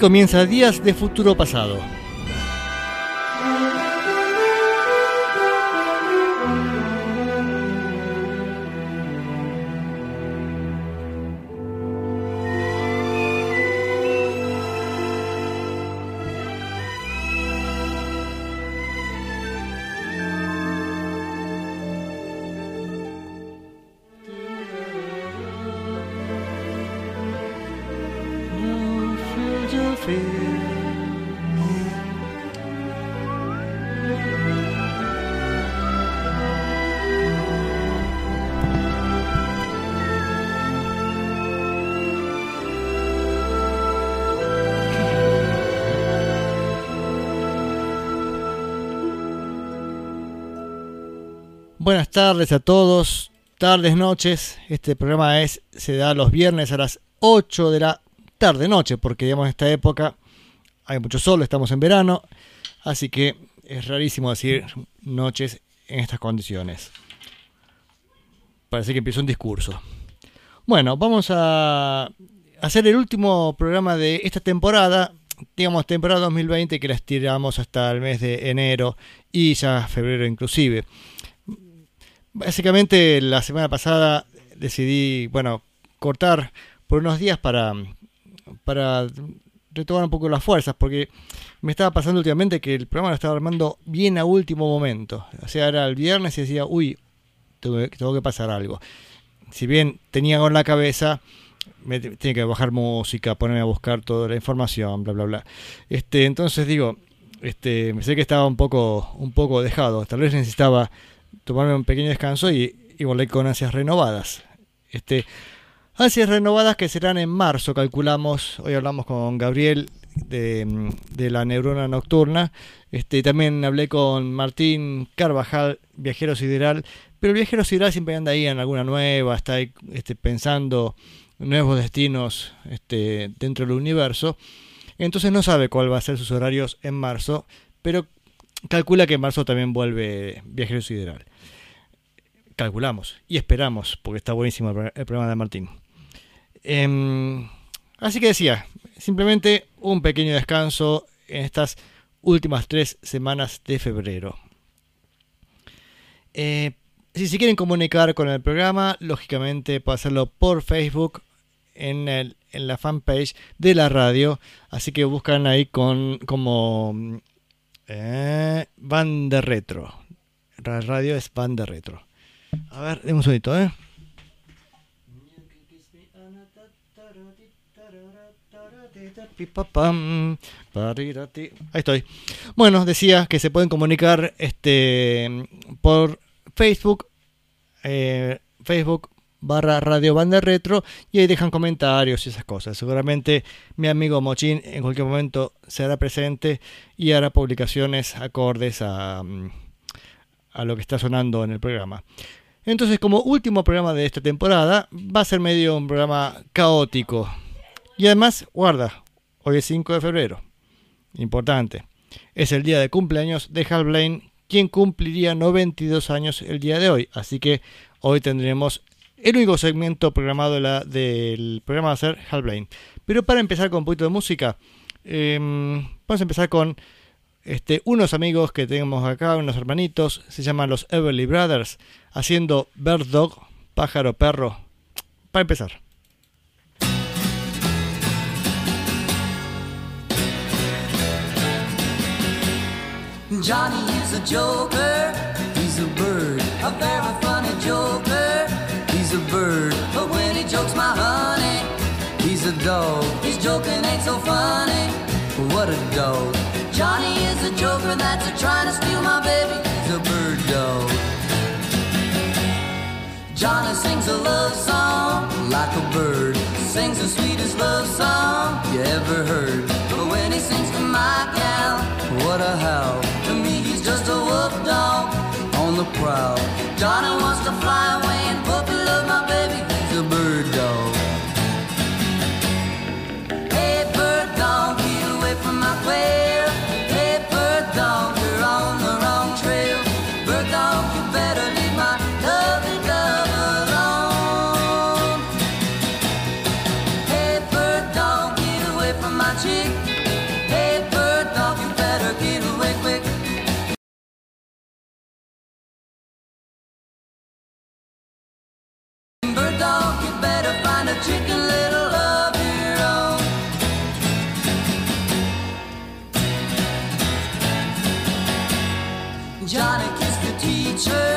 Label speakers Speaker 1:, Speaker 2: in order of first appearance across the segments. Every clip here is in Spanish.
Speaker 1: comienza Días de Futuro Pasado. Buenas tardes a todos, tardes, noches. Este programa es se da los viernes a las 8 de la tarde, noche, porque digamos en esta época hay mucho sol, estamos en verano, así que es rarísimo decir noches en estas condiciones. Parece que empieza un discurso. Bueno, vamos a hacer el último programa de esta temporada, digamos temporada 2020 que la estiramos hasta el mes de enero y ya febrero inclusive. Básicamente la semana pasada decidí, bueno, cortar por unos días para, para retomar un poco las fuerzas, porque me estaba pasando últimamente que el programa lo estaba armando bien a último momento. O sea, era el viernes y decía, uy, tengo, que pasar algo. Si bien tenía con la cabeza, me tiene que bajar música, ponerme a buscar toda la información, bla, bla, bla. Este, entonces digo, este, me sé que estaba un poco, un poco dejado. Tal vez necesitaba tomarme un pequeño descanso y, y volver con ansias renovadas. Este, ansias renovadas que serán en marzo, calculamos. Hoy hablamos con Gabriel de, de la neurona nocturna. Este, también hablé con Martín Carvajal, viajero sideral. Pero el viajero sideral siempre anda ahí en alguna nueva, está ahí este, pensando nuevos destinos este, dentro del universo. Entonces no sabe cuál va a ser sus horarios en marzo, pero calcula que en marzo también vuelve Viajero Sideral. Calculamos y esperamos, porque está buenísimo el programa de Martín. Em, así que decía, simplemente un pequeño descanso en estas últimas tres semanas de febrero. Eh, si se quieren comunicar con el programa, lógicamente pueden hacerlo por Facebook en, el, en la fanpage de la radio. Así que buscan ahí con como eh, van de retro. La radio es van de retro. A ver, denme un segundito, ¿eh? Ahí estoy. Bueno, decía que se pueden comunicar este por Facebook, eh, Facebook barra Radio Banda Retro y ahí dejan comentarios y esas cosas. Seguramente mi amigo Mochín en cualquier momento se hará presente y hará publicaciones acordes a, mm, a lo que está sonando en el programa. Entonces, como último programa de esta temporada, va a ser medio un programa caótico. Y además, guarda, hoy es 5 de febrero. Importante. Es el día de cumpleaños de Hal Blaine, quien cumpliría 92 años el día de hoy. Así que hoy tendremos el único segmento programado la, del programa va a ser Halblane. Pero para empezar con un poquito de música, em, vamos a empezar con este, unos amigos que tenemos acá, unos hermanitos, se llaman los Everly Brothers, haciendo Bird Dog, pájaro perro. Para empezar. Johnny is a joker, he's a bird, a very funny joker. He's a bird, but when he jokes my honey, he's a dog. His joking ain't so funny. What a dog. Johnny is a joker that's a trying to steal my baby. He's a bird dog. Johnny sings a love song like a bird. Sings the sweetest love song you ever heard. But when he sings to my gal, what a howl. To me, he's just a wolf dog on the prowl. dog, you better find a chicken little of your own.
Speaker 2: Johnny kissed the teacher.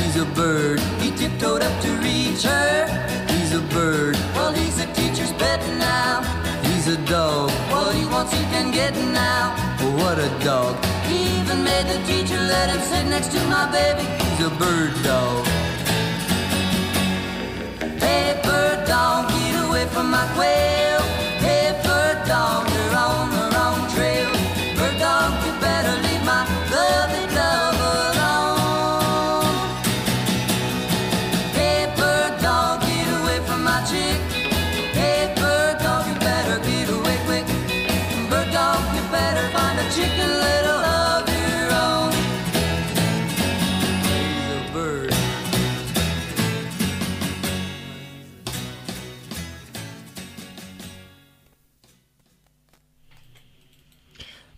Speaker 2: He's a bird. He tiptoed up to reach her. He's a bird. Well, he's a teacher's pet now. He's a dog. Well, he wants he can get now. Oh, what a dog. He even made the teacher let him sit next to my baby. He's a bird dog. Bird dog, get away from my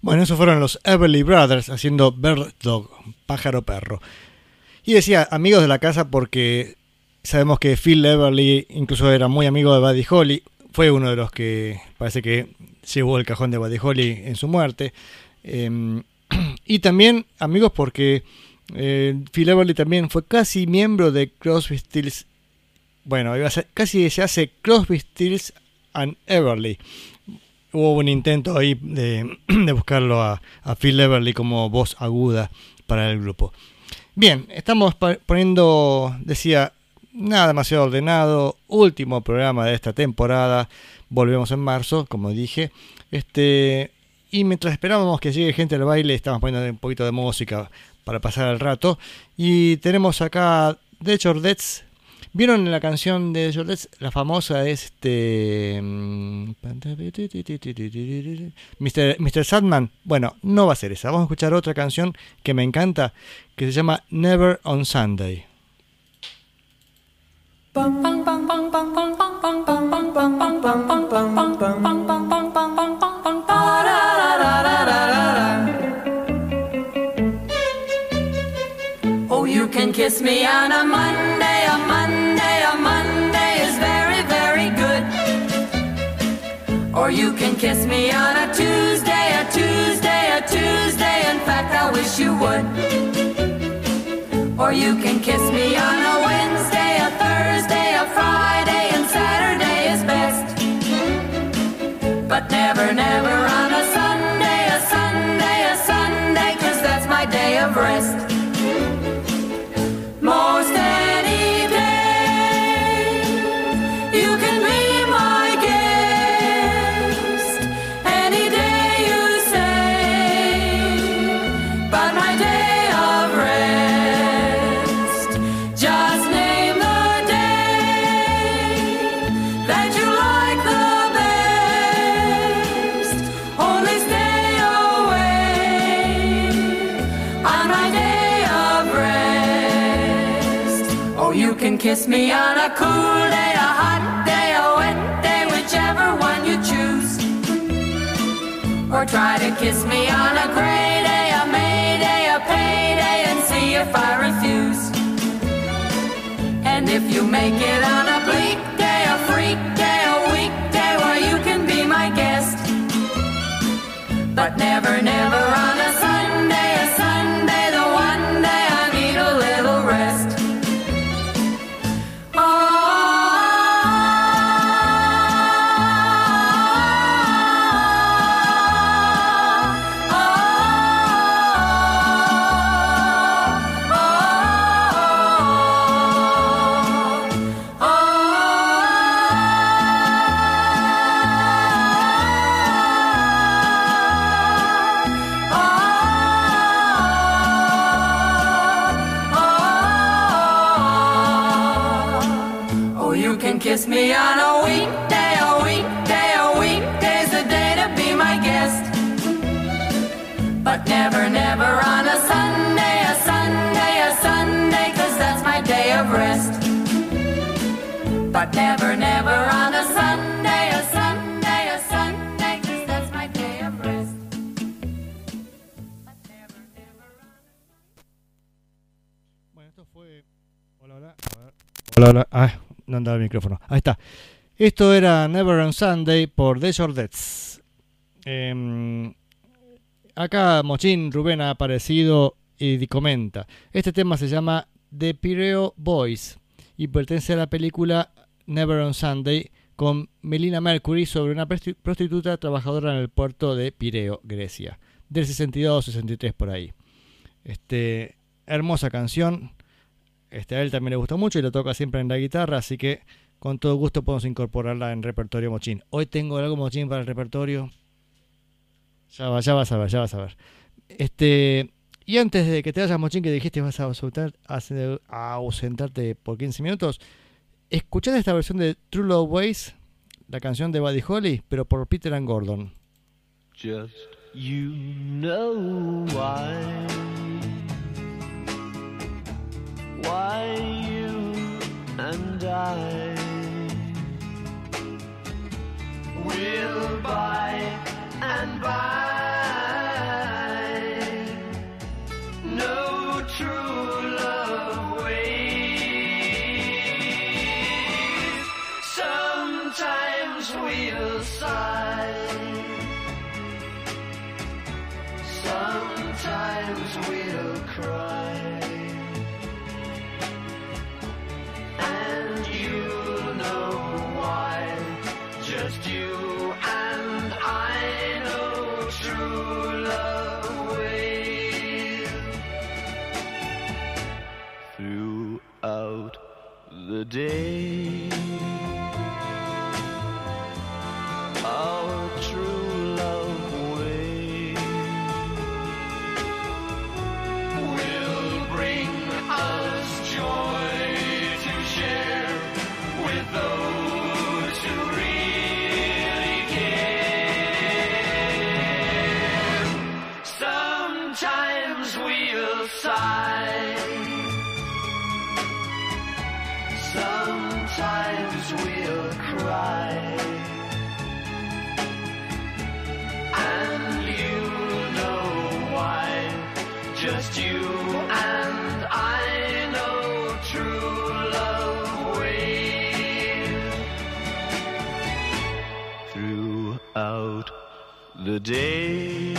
Speaker 1: Bueno, esos fueron los Everly Brothers haciendo Bird Dog, pájaro perro. Y decía amigos de la casa porque sabemos que Phil Everly incluso era muy amigo de Buddy Holly. Fue uno de los que parece que llevó el cajón de Buddy Holly en su muerte. Eh, y también amigos porque eh, Phil Everly también fue casi miembro de Crosby, Stills. Bueno, a casi se hace Crosby, Stills and Everly hubo un intento ahí de, buscarlo a, Phil Everly como voz aguda para el grupo. Bien, estamos poniendo, decía, nada demasiado ordenado, último programa de esta temporada, volvemos en marzo, como dije, este y mientras esperábamos que llegue gente al baile, estamos poniendo un poquito de música para pasar el rato y tenemos acá The Chordets ¿Vieron la canción de Jordets? La famosa este. mm, Mr. Mr. Sadman. Bueno, no va a ser esa. Vamos a escuchar otra canción que me encanta que se llama Never on Sunday.
Speaker 2: Oh, you can kiss me on a Monday, Or you can kiss me on a Tuesday, a Tuesday, a Tuesday. In fact, I wish you would. Or you can kiss me on a Wednesday, a Thursday, a Friday, and Saturday is best. But never, never kiss me on a cool day, a hot day, a wet day, whichever one you choose. Or try to kiss me on a gray day, a May day, a payday, and see if I refuse. And if you make it on a bleak day, a freak day, a weekday, well, you can be my guest. But never, never But never, never on a Sunday, a Sunday, a Sunday, cause that's my day of rest. But never, never on
Speaker 1: Bueno, esto fue. Hola, hola. A ver. Hola, hola. Ah, no andaba el micrófono. Ahí está. Esto era Never on Sunday por The Jordets. Em, acá Mochín Rubén ha aparecido y comenta, este tema se llama The Pireo Boys y pertenece a la película Never on Sunday con Melina Mercury sobre una prostituta trabajadora en el puerto de Pireo, Grecia, del 62-63 por ahí. Este, hermosa canción, este, a él también le gusta mucho y lo toca siempre en la guitarra, así que con todo gusto podemos incorporarla en repertorio mochín. Hoy tengo algo mochín para el repertorio. Ya, va, ya vas a ver, ya vas a ver. Este, y antes de que te vayas, Mochín, que dijiste vas a, a ausentarte por 15 minutos, escuchaste esta versión de True Love Ways, la canción de Buddy Holly, pero por Peter and Gordon.
Speaker 3: Just you know why. Why you and I will by and by. Sometimes we'll cry. And you'll know why. Just you and I know true love ways. Throughout the day, the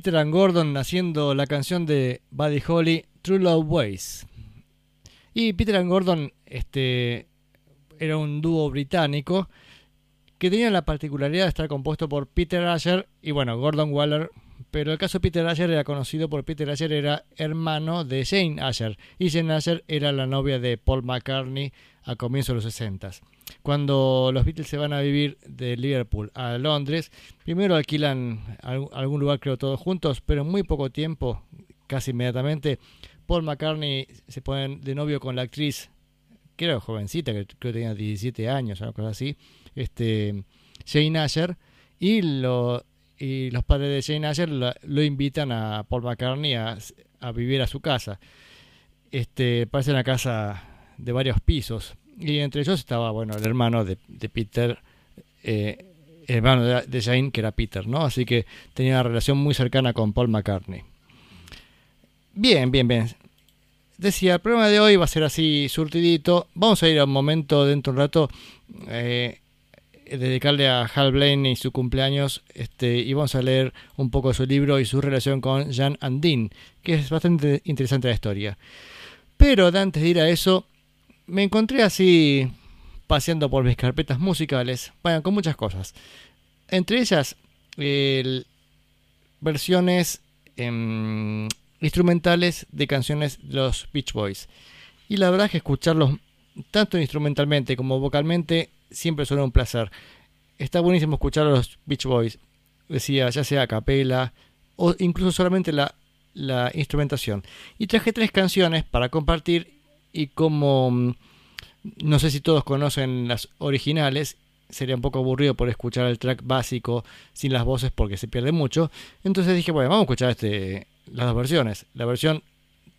Speaker 1: Peter and Gordon haciendo la canción de Buddy Holly, True Love Ways. Y Peter and Gordon este, era un dúo británico que tenía la particularidad de estar compuesto por Peter Asher y bueno, Gordon Waller. Pero el caso de Peter Asher era conocido por Peter Asher era hermano de Jane Asher y Jane Asher era la novia de Paul McCartney a comienzos de los 60 cuando los Beatles se van a vivir de Liverpool a Londres, primero alquilan al- algún lugar, creo, todos juntos, pero en muy poco tiempo, casi inmediatamente, Paul McCartney se pone de novio con la actriz, que era jovencita, que creo tenía 17 años, una cosa así, este, Jane Asher, y, lo, y los padres de Jane Asher lo, invitan a Paul McCartney a, a vivir a su casa. Este, parece una casa de varios pisos. Y entre ellos estaba, bueno, el hermano de, de Peter, eh, el hermano de, de Jane, que era Peter, ¿no? Así que tenía una relación muy cercana con Paul McCartney. Bien, bien, bien. Decía, el programa de hoy va a ser así surtidito. Vamos a ir a un momento dentro de un rato. eh, dedicarle a Hal Blaine y su cumpleaños este, y vamos a leer un poco su libro y su relación con Jean Andin, que es bastante interesante la historia. Pero de antes de ir a eso, me encontré así paseando por mis carpetas musicales, bueno, con muchas cosas. Entre ellas, el- versiones em, instrumentales de canciones de los Beach Boys. Y la verdad es que escucharlos tanto instrumentalmente como vocalmente siempre suena un placer. está buenísimo escuchar a los Beach Boys. Decía, ya sea a capela o incluso solamente la, la instrumentación. Y traje tres canciones para compartir y como mm, no sé si todos conocen las originales, sería un poco aburrido por escuchar el track básico sin las voces porque se pierde mucho. Entonces dije, bueno, vamos a escuchar este, las dos versiones. La versión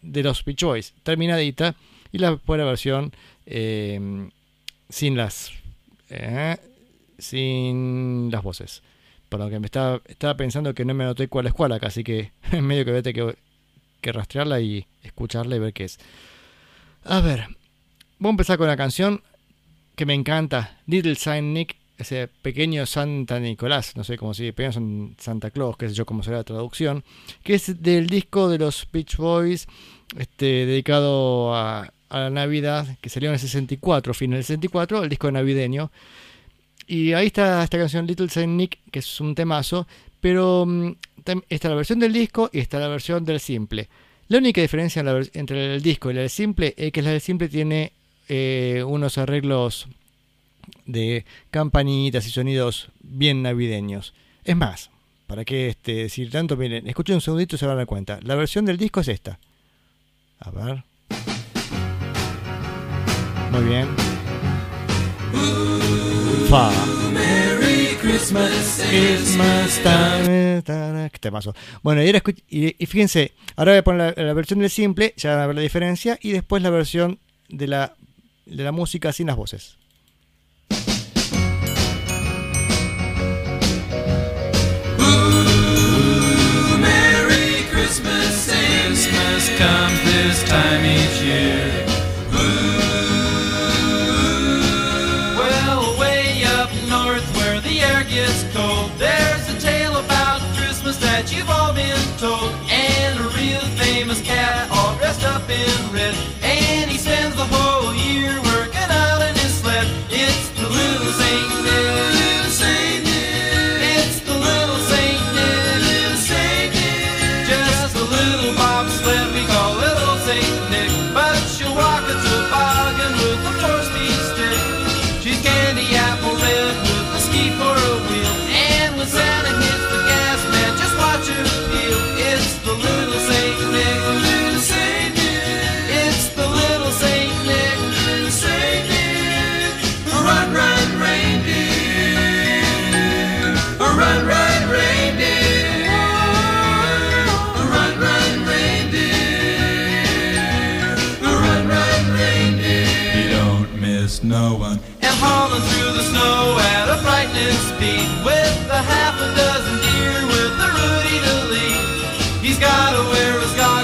Speaker 1: de los Boys terminadita y la, la versión eh, sin las eh, sin las voces. Lo que me estaba, estaba pensando que no me anoté cuál es cuál acá, así que en medio que tener que, que rastrearla y escucharla y ver qué es. A ver, voy a empezar con la canción que me encanta, Little Saint Nick, ese pequeño Santa Nicolás, no sé cómo se dice, pequeño San- Santa Claus, qué sé yo cómo será la traducción, que es del disco de los Beach Boys, este, dedicado a, la Navidad, que salió en el 64, fin del 64, el disco navideño. Y ahí está esta canción Little Saint Nick, que es un temazo, pero mm, está la versión del disco y está la versión del simple. La única diferencia entre el disco y la del simple es que la del simple tiene eh, unos arreglos de campanitas y sonidos bien navideños. Es más, para que este, decir tanto, miren, escuchen un segundito y se van a dar cuenta. La versión del disco es esta. A ver. Muy bien. Fa.
Speaker 4: Christmas,
Speaker 1: Christmas time. Qué temazo. Bueno, y, ahora y- y fíjense, ahora voy a poner la, la versión del simple, ya van a ver la diferencia, y después la versión de la, de la música sin las voces.
Speaker 4: Merry Christmas, Christmas comes this time each year. Don't no one. And hauling through the snow at a frightening speed with a half a dozen deer with a Rudy to lead. He's gotta wear his goggles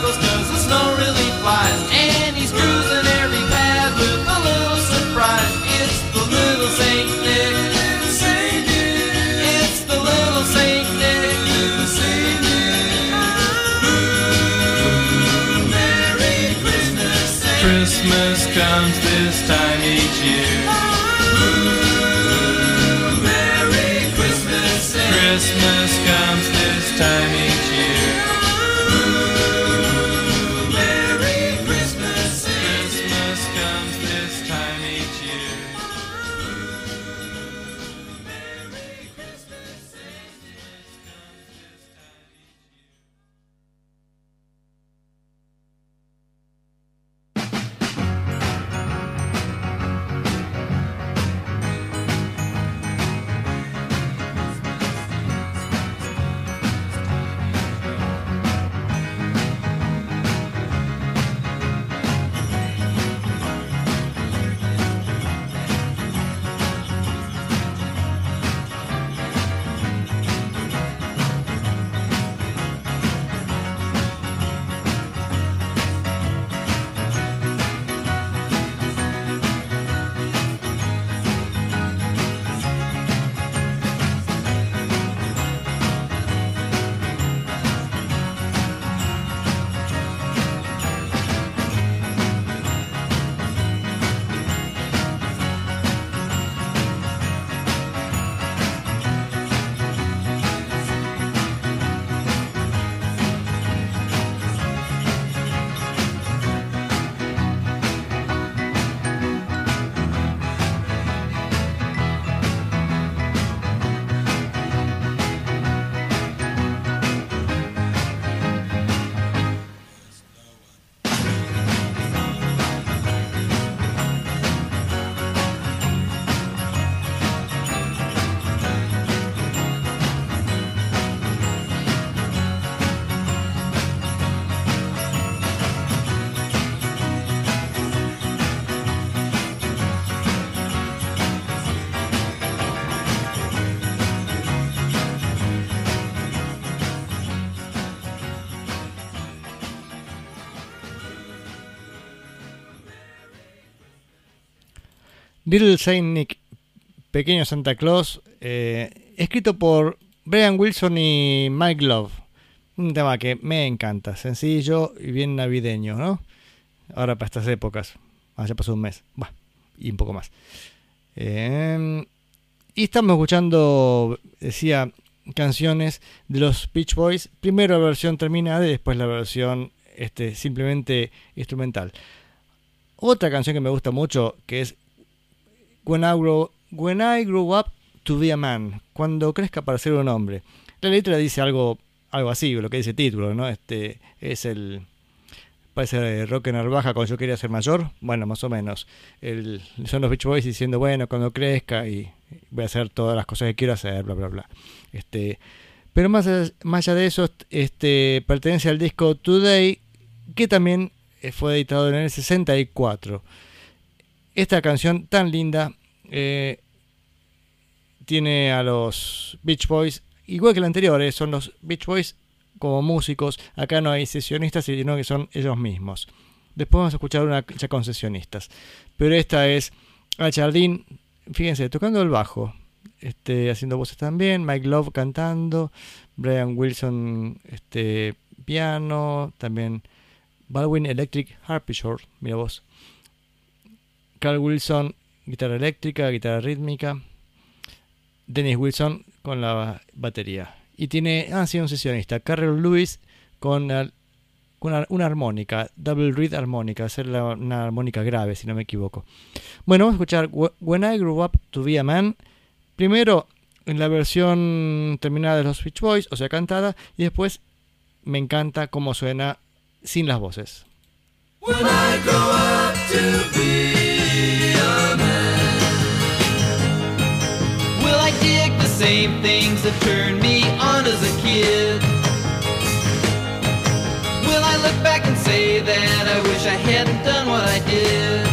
Speaker 4: Ooh, Merry Christmas. Christmas comes this time each year.
Speaker 1: Little Saint Nick, Pequeño Santa Claus, eh, escrito por Brian Wilson y Mike Love. Un tema que me encanta, sencillo y bien navideño, ¿no? Ahora para estas épocas. Ah, ya pasó un mes. Bah, y un poco más. Eh, y estamos escuchando, decía, canciones de los Beach Boys. Primero la versión terminada y después la versión este, simplemente instrumental. Otra canción que me gusta mucho que es When I Grow, When I Grow Up to Be a Man. Cuando crezca para ser un hombre. La letra dice algo, algo así, lo que dice el título, ¿no? Este es el parece rock en arbaja cuando yo quería ser mayor, bueno, más o menos. El, son los Beach Boys diciendo, bueno, cuando crezca y voy a hacer todas las cosas que quiero hacer, bla, bla, bla. Este, pero más, más allá de eso, este, pertenece al disco Today, que también eh, fue editado en el 64. Esta canción tan linda eh, tiene a los Beach Boys, igual que la anterior, eh, son los Beach Boys como músicos. Acá no hay sesionistas, sino que son ellos mismos. Después vamos a escuchar una ya con sesionistas. Pero esta es Al Jardín, fíjense, tocando el bajo, este, haciendo voces también, Mike Love cantando, Brian Wilson este, piano, también Baldwin Electric Harpsichord, mira vos. Carl Wilson, guitarra eléctrica, guitarra rítmica. Dennis Wilson con la batería. Y tiene, ah, sí, un sesionista, Carol Lewis con, una, armónica, double reed armónica, la- una armónica grave, si no me equivoco. Bueno, vamos a escuchar Wh- When I Grew Up to Be a Man. Primero en la versión terminada de los Beach Boys, o sea, cantada, y después me encanta cómo suena sin las voces.
Speaker 4: When I grow up to be same things that turned me on as a kid? Will I look back and say that I wish I hadn't done what I did?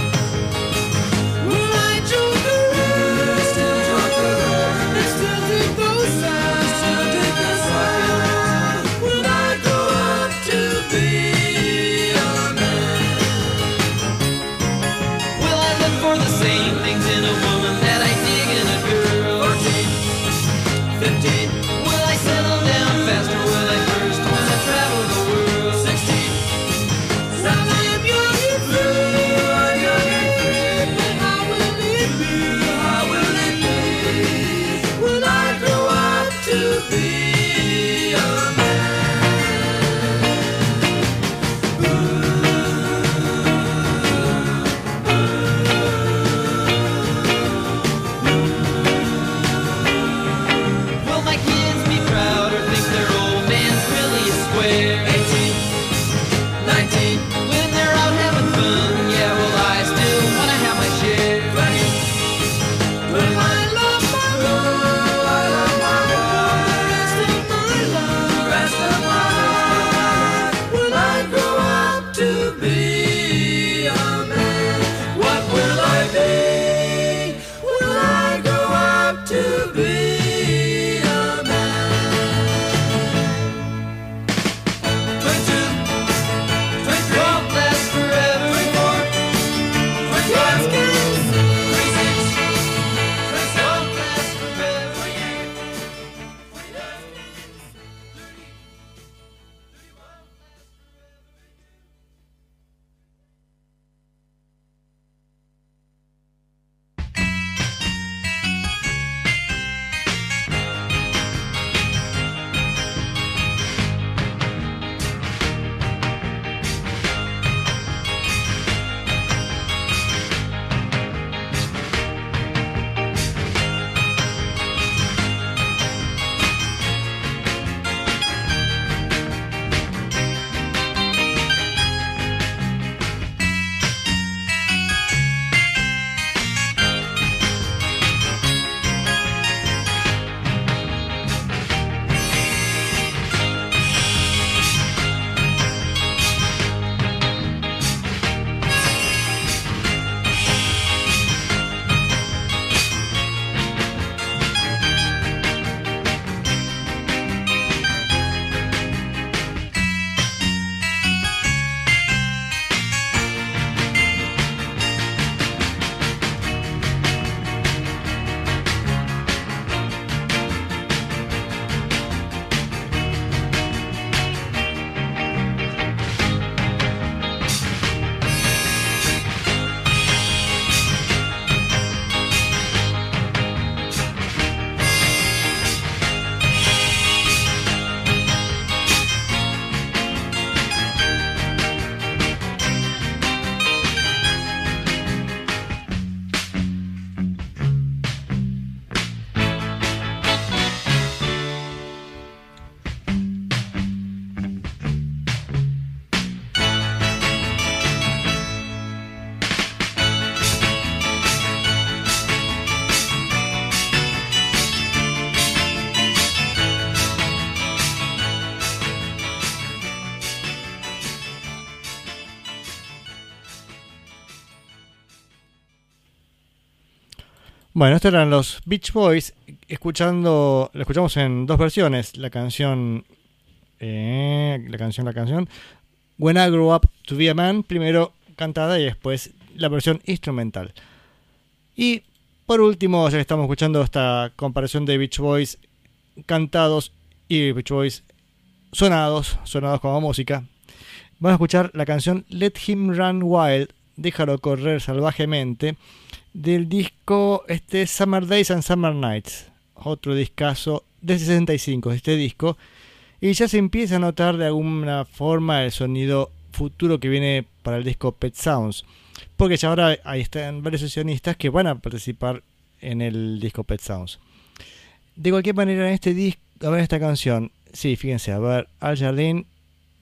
Speaker 1: Bueno, estos eran los Beach Boys. Escuchando, lo escuchamos en dos versiones. La canción, eh, la canción, la canción. When I Grow Up to Be a Man, primero cantada y después la versión instrumental. Y por último, ya estamos escuchando esta comparación de Beach Boys cantados y Beach Boys sonados, sonados como música, vamos a escuchar la canción Let Him Run Wild, Déjalo correr salvajemente, del disco este Summer Days and Summer Nights, otro discazo de 65 de este disco, y ya se empieza a notar de alguna forma el sonido futuro que viene para el disco Pet Sounds, porque ya ahora ahí están varios sesionistas que van a participar en el disco Pet Sounds. De cualquier manera, en este disco, a ver esta canción, sí, fíjense, a ver, Al Jardín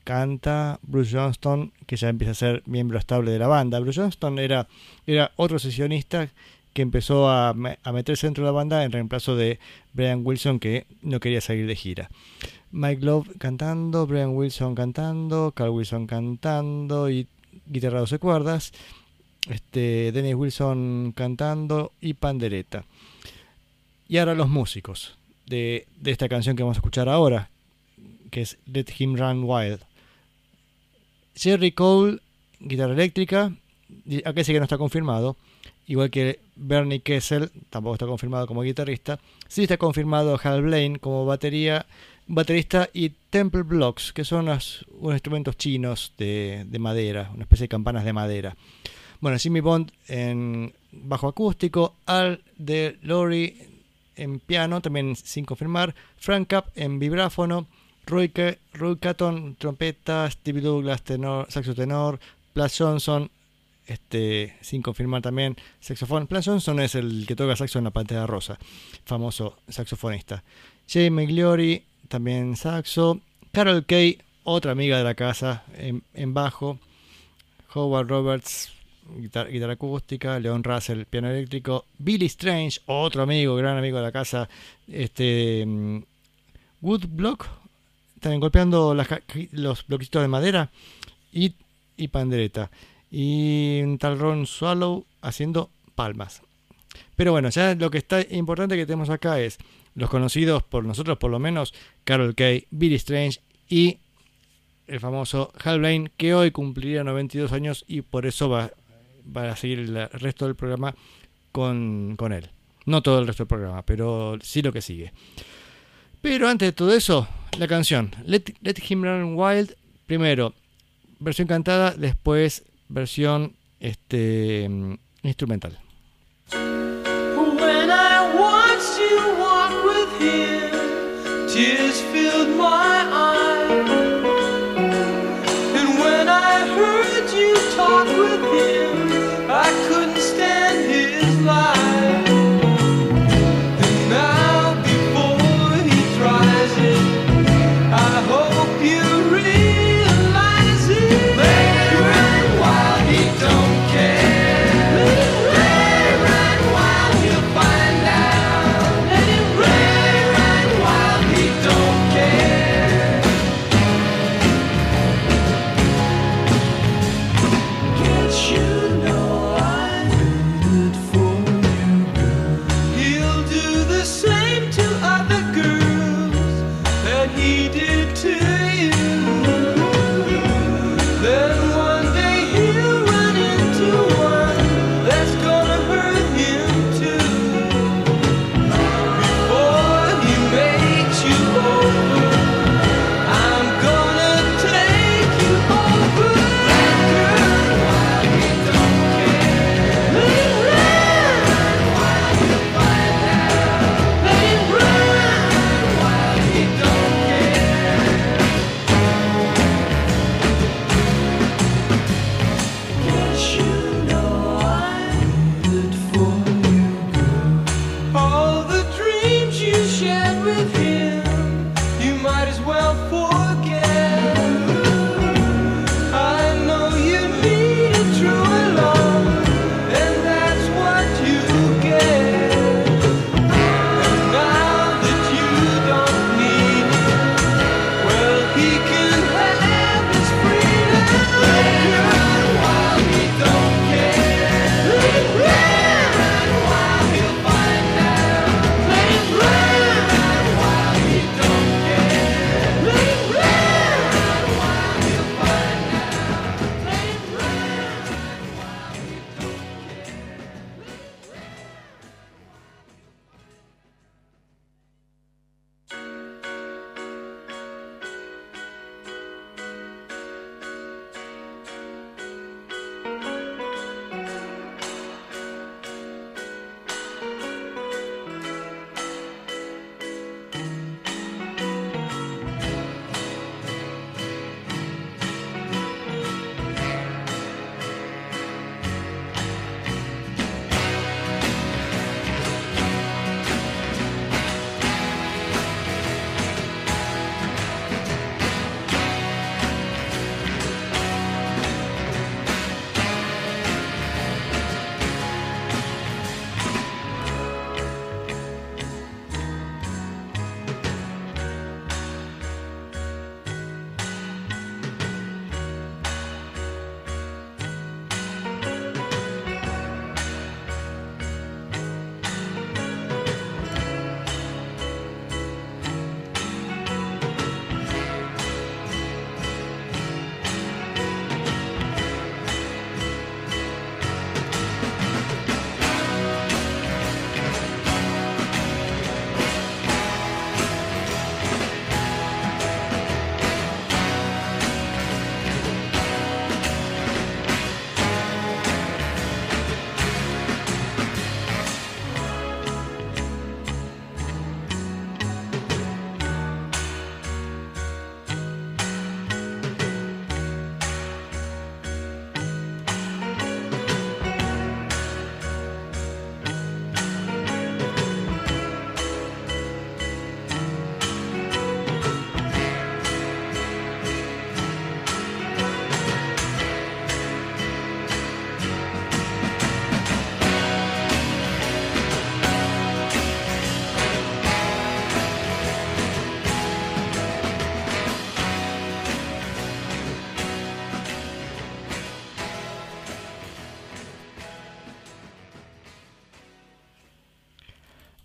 Speaker 1: canta Bruce Johnston, que ya empieza a ser miembro estable de la banda. Bruce Johnston era, era otro sesionista que empezó a, a meterse dentro de la banda en reemplazo de Brian Wilson, que no quería salir de gira. Mike Love cantando, Brian Wilson cantando, Carl Wilson cantando y guitarra 12 cuerdas. Este, Dennis Wilson cantando y pandereta. Y ahora los músicos de, de esta canción que vamos a escuchar ahora, que es Let Him Run Wild. Jerry Cole, guitarra eléctrica, acá sí que no está confirmado, igual que Bernie Kessel, tampoco está confirmado como guitarrista, sí está confirmado Hal Blaine como batería, baterista y Temple Blocks, que son unos, instrumentos chinos de, de madera, una especie de campanas de madera. Bueno, Jimmy Bond en bajo acústico, Al de Lori en piano, también sin confirmar, Frank Capp en vibráfono, Roy, Roy Catton trompeta, Steve Douglas tenor, saxo tenor, Plas Johnson este, sin confirmar también saxofón. Plas Johnson es el que toca saxo en la pantalla rosa, famoso saxofonista. Jay Migliori también saxo, Carol Kay, otra amiga de la casa en, bajo, Howard Roberts guitar- guitarra acústica, Leon Russell, piano eléctrico, Billy Strange, otro amigo, gran amigo de la casa, este mm, Woodblock, también golpeando los bloquecitos de madera y, y pandereta. Y un tal Ron Swallow haciendo palmas. Pero bueno, ya lo que está importante que tenemos acá es los conocidos por nosotros, por lo menos, Carol Kay, Billy Strange y el famoso Hal Blaine, que hoy cumpliría 92 años y por eso va, va a seguir el resto del programa con, con él. No todo el resto del programa, pero sí lo que sigue. Pero antes de todo eso, la canción. Let, Him Run Wild, primero. Versión cantada, después versión instrumental.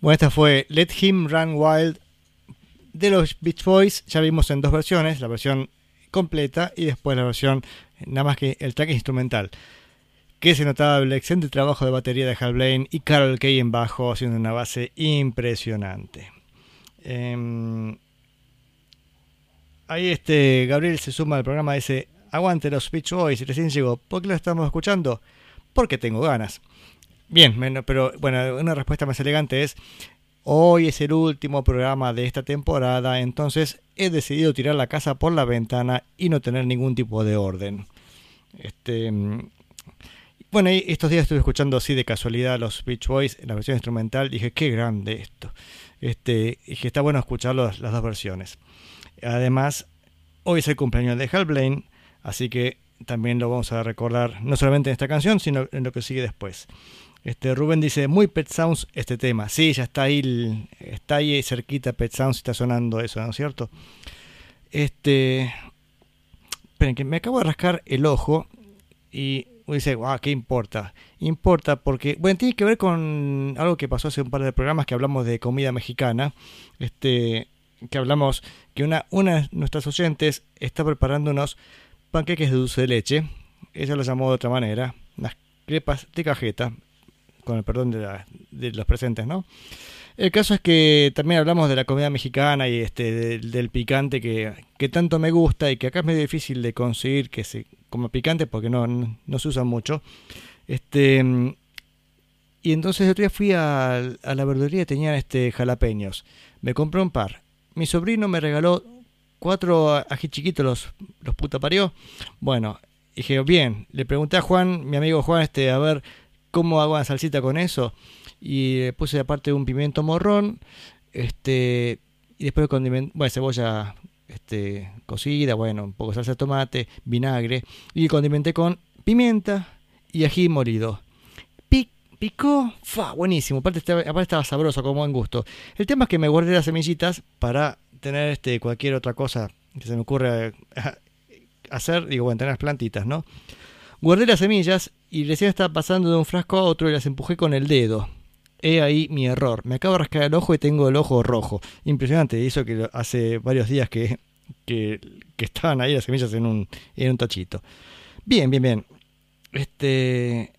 Speaker 1: Bueno, esta fue Let Him Run Wild de los Beach Boys. Ya vimos en dos versiones, la versión completa y después la versión nada más que el track instrumental. Que notaba el excelente trabajo de batería de Hal Blaine y Carol Kay en bajo haciendo una base impresionante. Em, ahí este Gabriel se suma al programa dice aguante los Beach Boys recién llegó. ¿Por qué lo estamos escuchando? Porque tengo ganas. Bien, pero bueno, una respuesta más elegante es hoy es el último programa de esta temporada, entonces he decidido tirar la casa por la ventana y no tener ningún tipo de orden. Este bueno, estos días estuve escuchando así de casualidad los Beach Boys en la versión instrumental. Dije, qué grande esto. Este, que está bueno escuchar las dos versiones. Además, hoy es el cumpleaños de Hal Blaine, así que también lo vamos a recordar no solamente en esta canción, sino en lo que sigue después. Este, Rubén dice, muy Pet Sounds este tema. Sí, ya está ahí, está ahí cerquita Pet Sounds, está sonando eso, ¿no es cierto? Este, esperen, que me acabo de rascar el ojo y dice, ah, ¿qué importa? Importa porque, bueno, tiene que ver con algo que pasó hace un par de programas que hablamos de comida mexicana. Este, que hablamos que una, una de nuestras oyentes está preparando unos panqueques de dulce de leche. Ella lo llamó de otra manera, unas crepas de cajeta, con el perdón de, la- de los presentes, ¿no? El caso es que también hablamos de la comida mexicana y este del, del picante que, que tanto me gusta y que acá es medio difícil de conseguir que se coma picante porque no, no, no se usa mucho. Este y entonces el otro día fui a, a la verdulería y tenían este jalapeños. Me compré un par. Mi sobrino me regaló cuatro ají chiquitos, los, los puta parió. Bueno, dije, bien, le pregunté a Juan, mi amigo Juan, este, a ver cómo hago una salsita con eso. Y le puse aparte un pimiento morrón, este, y después condimento, bueno, cebolla este, cocida, bueno, un poco de salsa de tomate, vinagre, y condimenté con pimienta y ají molido. Pic- picó, fa, buenísimo, aparte estaba, aparte estaba sabroso, con buen gusto. El tema es que me guardé las semillitas para tener este, cualquier otra cosa que se me ocurra hacer, digo, bueno, tener las plantitas, ¿no? Guardé las semillas y recién estaba pasando de un frasco a otro y las empujé con el dedo. He ahí mi error. Me acabo de rascar el ojo y tengo el ojo rojo. Impresionante. Eso que hace varios días que, estaban ahí las semillas en un, en un tachito. Bien, bien, bien. Este.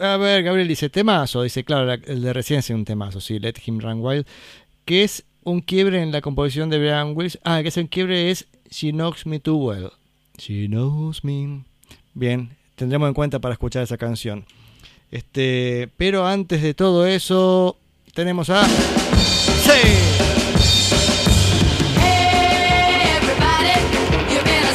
Speaker 1: A ver, Gabriel dice temazo. Dice, claro, el de recién es un temazo, sí, Let Him Run Wild. Que es un quiebre en la composición de Brian Wills. Ah, que ese quiebre es She Knows Me Too Well. She Knows Me. Bien, tendremos en cuenta para escuchar esa canción. Este, pero antes de todo eso, tenemos a. ¡Sí!
Speaker 2: Hey, everybody, you've been a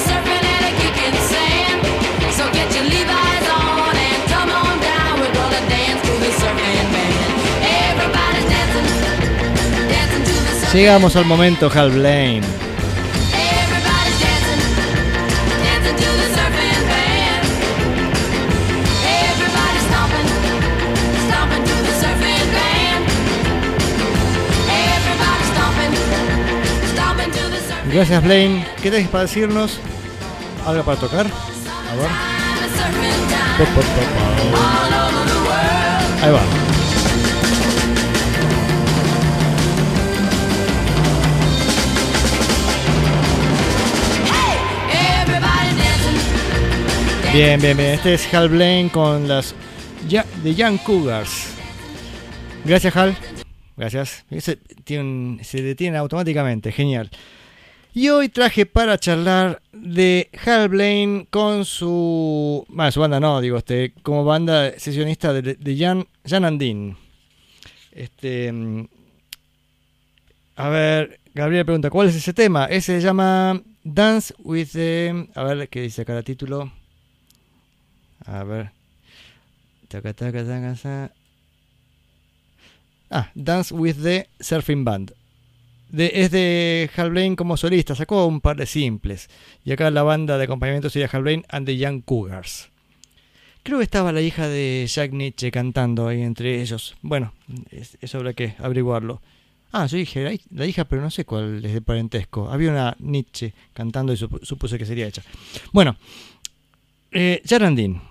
Speaker 1: Gracias, Blaine. ¿Qué tenés para decirnos? ¿Algo para tocar? A ver. Ahí va. Bien, bien, bien. Este es Hal Blaine con las ya, The Young Cougars. Gracias, Hal. Gracias. Ese tiene un- se detiene automáticamente. Genial. Y hoy traje para charlar de Hal Blaine con su. Bueno, su banda no, digo, este, como banda sesionista de, Jan, Jan Andin. Este. mm, A ver, Gabriel pregunta: ¿Cuál es ese tema? Ese se llama Dance with the. A ver, ¿qué dice acá el título? A ver. Ah, Dance with the Surfing Band. Es de Hal Blaine como solista, sacó un par de simples. Y acá la banda de acompañamiento sería Hal Blaine and the Young Cougars. Creo que estaba la hija de Jack Nietzsche cantando ahí entre ellos. Bueno, es- eso habrá que averiguarlo. Ah, yo dije la, hij- la hija, pero no sé cuál es de parentesco. Había una Nietzsche cantando y supu- supuse que sería ella. Bueno, eh, Jarandín.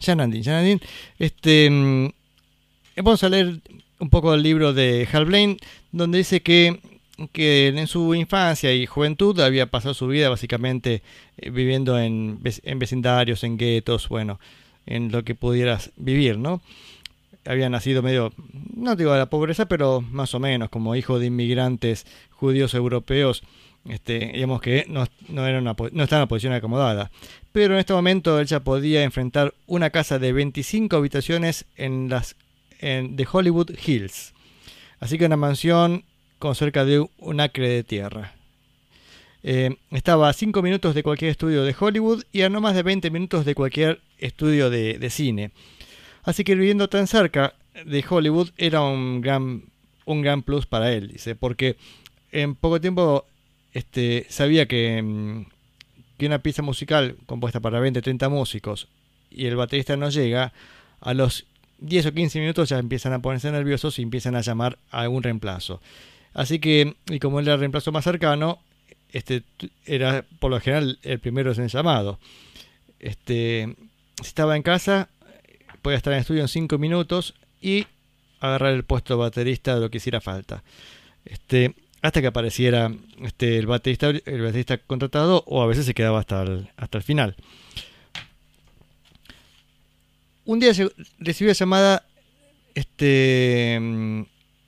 Speaker 1: Janandin, Janandin, este, mm, vamos a leer un poco el libro de Hal Blaine, donde dice que, que en su infancia y juventud había pasado su vida básicamente eh, viviendo en, en vecindarios, en guetos, bueno, en lo que pudieras vivir, ¿no? Había nacido medio, no digo de la pobreza, pero más o menos, como hijo de inmigrantes judíos europeos, este, digamos que no, no, era no estaba en una posición acomodada. Pero en este momento él ya podía enfrentar una casa de 25 habitaciones en las en, de Hollywood Hills. Así que una mansión con cerca de un acre de tierra. Eh, estaba a 5 minutos de cualquier estudio de Hollywood y a no más de 20 minutos de cualquier estudio de, de cine. Así que viviendo tan cerca de Hollywood era un gran, un gran plus para él, dice, porque en poco tiempo este, sabía que, mm, que una pieza musical compuesta para 20, 30 músicos y el baterista no llega, a los 10 o 15 minutos ya empiezan a ponerse nerviosos y empiezan a llamar a algún reemplazo. Así que, y como era el reemplazo más cercano, este era por lo general el primero en llamado. Este, si estaba en casa, podía estar en el estudio en 5 minutos y agarrar el puesto de baterista de lo que hiciera falta. Este, hasta que apareciera este, el baterista, el baterista contratado o a veces se quedaba hasta el, hasta el final. Un día se- recibió llamada este,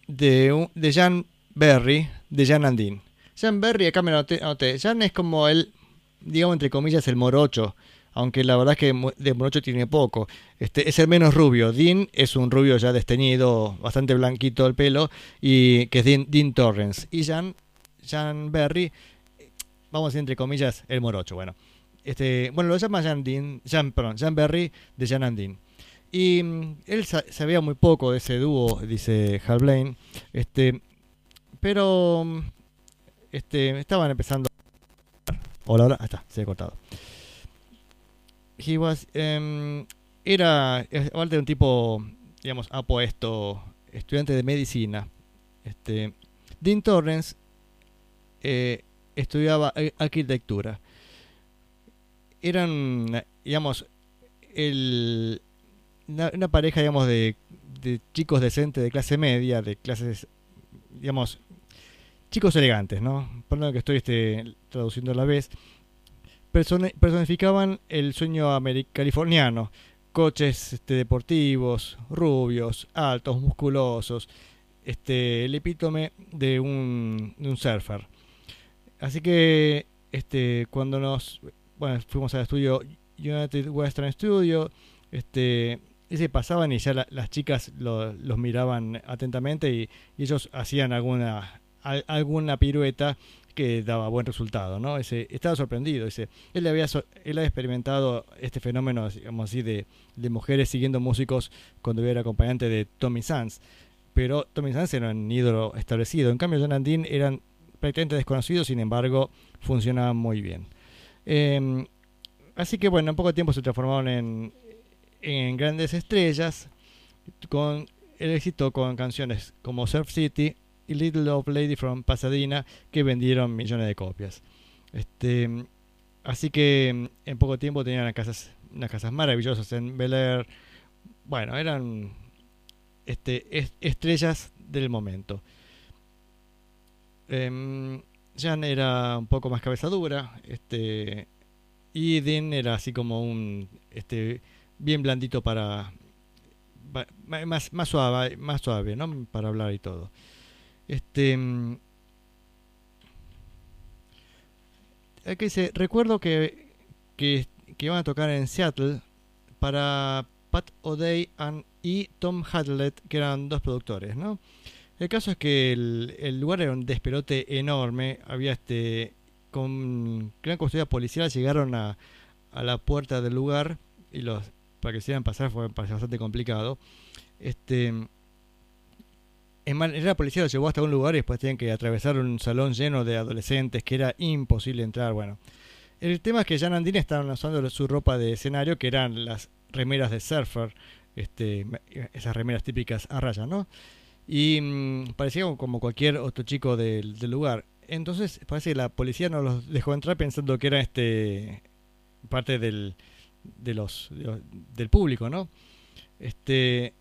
Speaker 1: de, de Jan Berry, de Jan Andin. Jan Berry, acá me anoté. Jan es como el, digamos entre comillas, el morocho. Aunque la verdad es que de morocho tiene poco. Este, es el menos rubio. Dean es un rubio ya desteñido, bastante blanquito el pelo, y que es Dean, Dean Torrance. Y Jan, Jan Berry, vamos a decir entre comillas, el morocho. Bueno, este, bueno lo llama Jan, Dean, Jan, perdón, Jan Berry de Jan and Dean. Y mm, él sa- sabía muy poco de ese dúo, dice Hal Blaine. Este, pero mm, este, estaban empezando. Hola, hola, ahí está, se ha cortado. He was, em, era, aparte de un tipo, digamos, apuesto, estudiante de medicina. Este, Dean Torrance eh, estudiaba eh, arquitectura. Eran, digamos, el, una, una pareja, digamos, de, de chicos decentes de clase media, de clases, digamos, chicos elegantes, ¿no? Perdón que estoy este, traduciendo a la vez. Personificaban el sueño californiano. Coches este, deportivos, rubios, altos, musculosos. Este, el epítome de un, de un surfer. Así que este, cuando nos bueno, fuimos al estudio United Western Studio, este, y se pasaban y ya la- las chicas lo- los miraban atentamente y, ellos hacían alguna al- alguna pirueta que daba buen resultado, ¿no? Ese, estaba sorprendido, dice, él había él había experimentado este fenómeno, digamos así, de, de mujeres siguiendo músicos cuando era acompañante de Tommy Sands, pero Tommy Sands era un ídolo establecido, en cambio John Dean eran prácticamente desconocidos, sin embargo, funcionaban muy bien. Eh, así que bueno, en poco tiempo se transformaron en, en grandes estrellas con el éxito con canciones como Surf City y Little Old Lady from Pasadena que vendieron millones de copias. Este, así que en poco tiempo tenían unas casas, unas casas maravillosas en Bel Air. Bueno, eran este, es- estrellas del momento. Em, Jan era un poco más cabeza dura, este, y Dean era así como un, este, bien blandito para, más, más suave, más suave, ¿no? Para hablar y todo. Este, mm, aquí dice, recuerdo que, que, que iban a tocar en Seattle para Pat O'Day and- y Tom Hadlett, que eran dos productores, ¿no? El caso es que el, el lugar era un despelote enorme. Había este. Con gran custodia policial llegaron a, a la puerta del lugar y los para que se hicieran pasar fue bastante complicado. Este. En manera la policía los llevó hasta un lugar y después tenían que atravesar un salón lleno de adolescentes que era imposible entrar. Bueno, el tema es que Jan Andine estaban usando su ropa de escenario, que eran las remeras de surfer, este, esas remeras típicas a rayas, ¿no? Y mm, parecía como cualquier otro chico del, del lugar. Entonces parece que la policía no los dejó entrar pensando que era este parte del, de los, de los- del público, ¿no? Este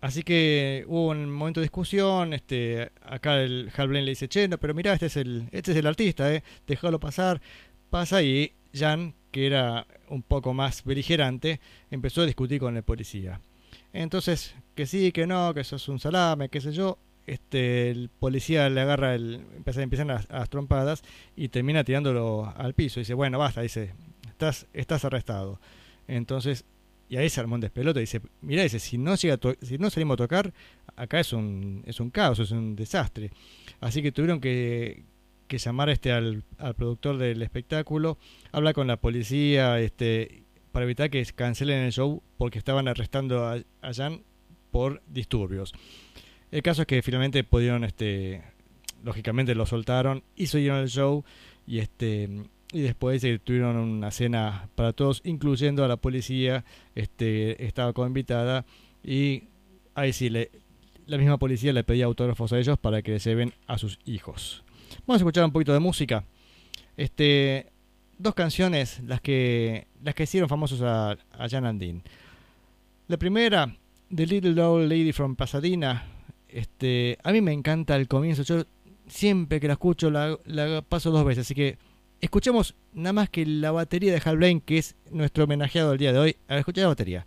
Speaker 1: Así que hubo un momento de discusión, este, acá el Hal le dice, che, no, pero mirá, este es el, este es el artista, eh, déjalo pasar, pasa y Jan, que era un poco más beligerante, empezó a discutir con el policía. Entonces, que sí, que no, que eso es un salame, qué sé yo, este, el policía le agarra el, empieza, empiezan las, las trompadas y termina tirándolo al piso, dice, bueno, basta, dice, estás, estás arrestado. Entonces, y ahí se armó un despelote. Dice, mira, dice, si no, si no salimos a tocar, acá es un, es un caos, es un desastre. Así que tuvieron que, que llamar este al, al productor del espectáculo, hablar con la policía, este, para evitar que cancelen el show porque estaban arrestando a, a Jan por disturbios. El caso es que finalmente pudieron, este, lógicamente lo soltaron y siguieron el show y este y después eh, tuvieron una cena para todos, incluyendo a la policía, este, estaba invitada y ahí sí, la misma policía le pedía autógrafos a ellos para que les lleven a sus hijos. Vamos a escuchar un poquito de música. Este, dos canciones, las que, las que hicieron famosos a, a Jan Andin. La primera, The Little Old Lady from Pasadena. Este, a mí me encanta el comienzo. Yo siempre que la escucho la, la paso dos veces, así que escuchemos nada más que la batería de Hal Blaine, que es nuestro homenajeado del día de hoy. A ver, escucha la batería.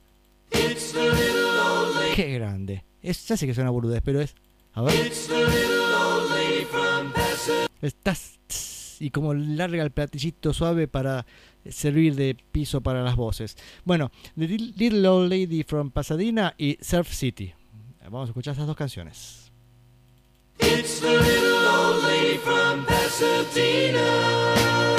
Speaker 1: Qué grande. Es, ya sé que suena boludez, pero es. A ver. Estás. Y como larga el platillito suave para servir de piso para las voces. Bueno, The Little Old Lady from Pasadena y Surf City. Vamos a escuchar esas dos canciones.
Speaker 5: It's the little old lady from Pasadena.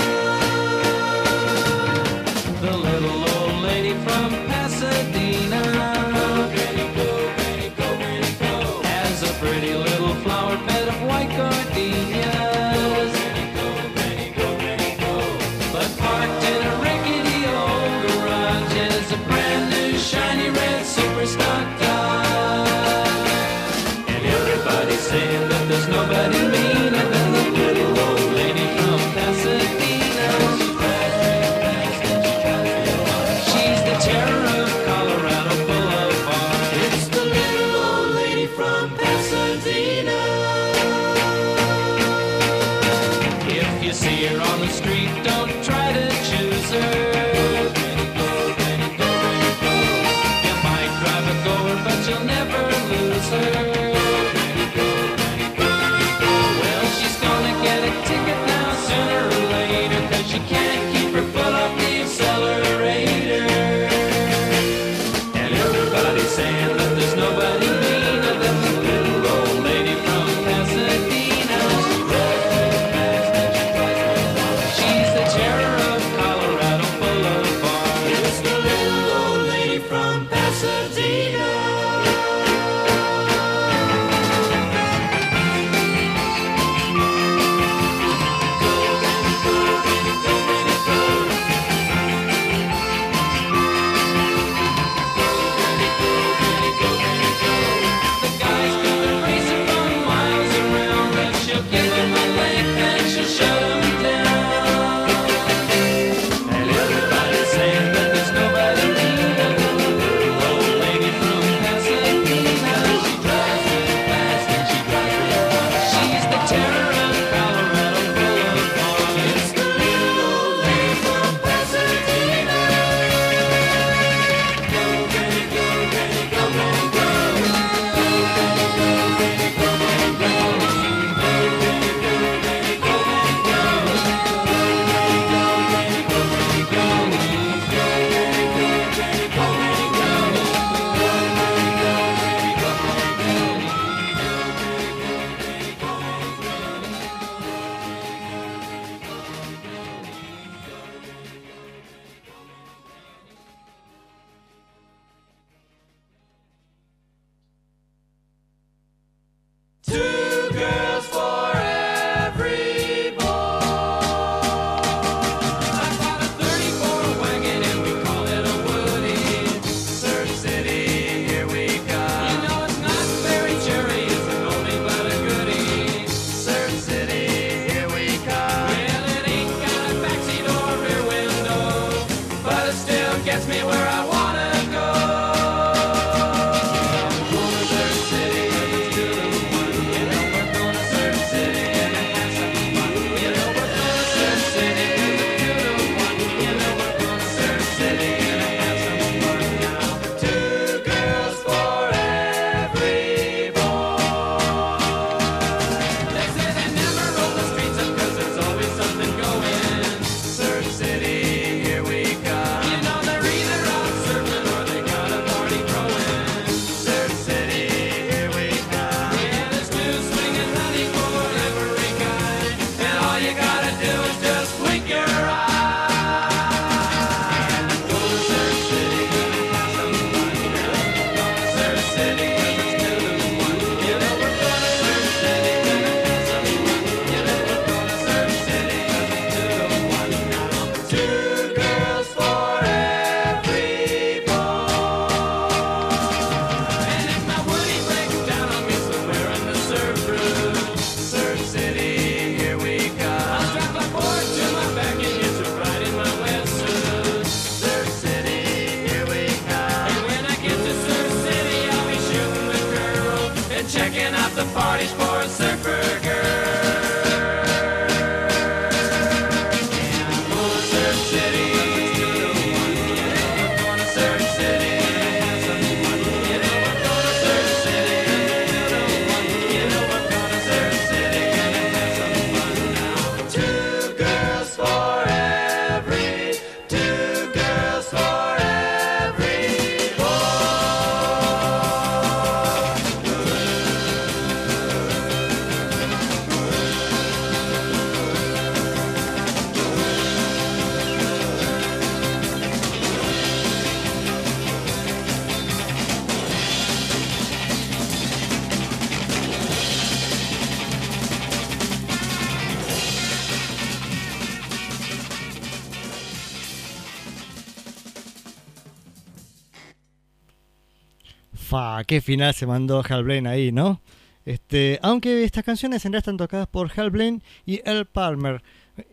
Speaker 1: Qué final se mandó Hal Blaine ahí, ¿no? Este, aunque estas canciones en realidad están tocadas por Hal Blaine y Earl Palmer.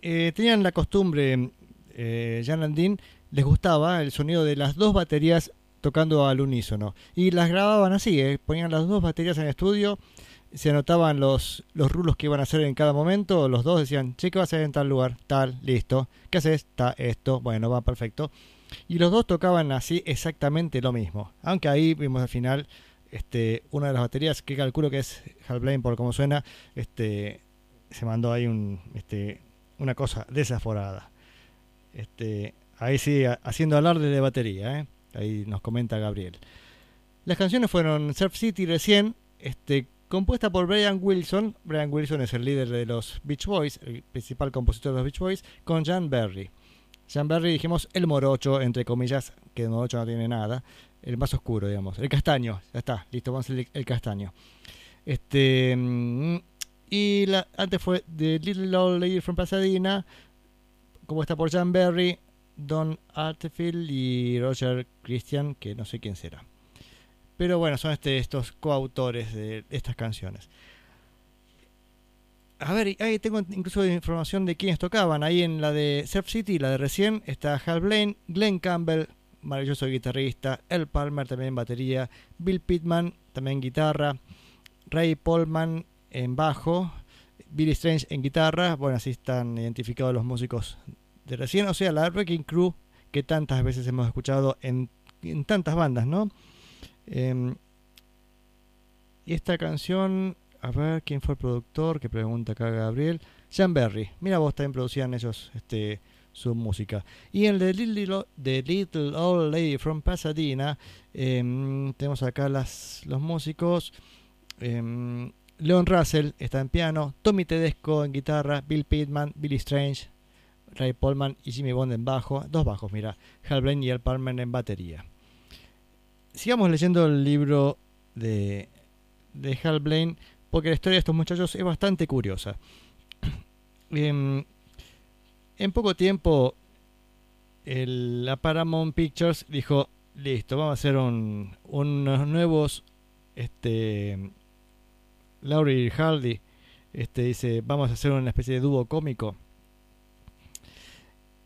Speaker 1: Eh, tenían la costumbre, eh, Jan and Dean, les gustaba el sonido de las dos baterías tocando al unísono. Y las grababan así, eh, ponían las dos baterías en estudio, se anotaban los, los rulos que iban a hacer en cada momento, los dos decían, che, ¿qué vas a hacer en tal lugar? Tal, listo. ¿Qué haces? Está esto, bueno, va perfecto. Y los dos tocaban así exactamente lo mismo. Aunque ahí vimos al final este, una de las baterías que calculo que es Hal Blaine por cómo suena, este, se mandó ahí un, este, una cosa desaforada. Este, ahí sí, ha- haciendo alarde de batería, ¿eh? ahí nos comenta Gabriel. Las canciones fueron Surf City recién, este, compuesta por Brian Wilson. Brian Wilson es el líder de los Beach Boys, el principal compositor de los Beach Boys, con Jan Berry. Jan Berry dijimos el morocho, entre comillas, que el morocho no tiene nada. El más oscuro, digamos. El castaño, ya está, listo, vamos a hacer el, castaño. Este. mm, Y la, antes fue The Little Old Lady from Pasadena, compuesta por Jan Berry, Don Artefield y Roger Christian, que no sé quién será. Pero bueno, son este, estos coautores de estas canciones. A ver, ahí tengo incluso información de quiénes tocaban. Ahí en la de Surf City, la de recién, está Hal Blaine, Glenn Campbell, maravilloso guitarrista, El Palmer también batería, Bill Pittman también guitarra, Ray Polman en bajo, Billy Strange en guitarra. Bueno, así están identificados los músicos de recién. O sea, la Wrecking Crew que tantas veces hemos escuchado en, en tantas bandas, ¿no? Em, y esta canción, a ver quién fue el productor, que pregunta acá Gabriel. Jan Berry. Mira vos, también producían ellos este, su música. Y en The Little, The Little Old Lady from Pasadena, em, tenemos acá los músicos. Em, Leon Russell está en piano, Tommy Tedesco en guitarra, Bill Pittman, Billy Strange, Ray Polman y Jimmy Bond en bajo. Dos bajos, mira. Hal Blaine y El Palmer en batería. Sigamos leyendo el libro de, de Hal Blaine, porque la historia de estos muchachos es bastante curiosa. en, en poco tiempo, el, la Paramount Pictures dijo: Listo, vamos a hacer un, unos nuevos. Este, Laurie Hardy este, dice: Vamos a hacer una especie de dúo cómico.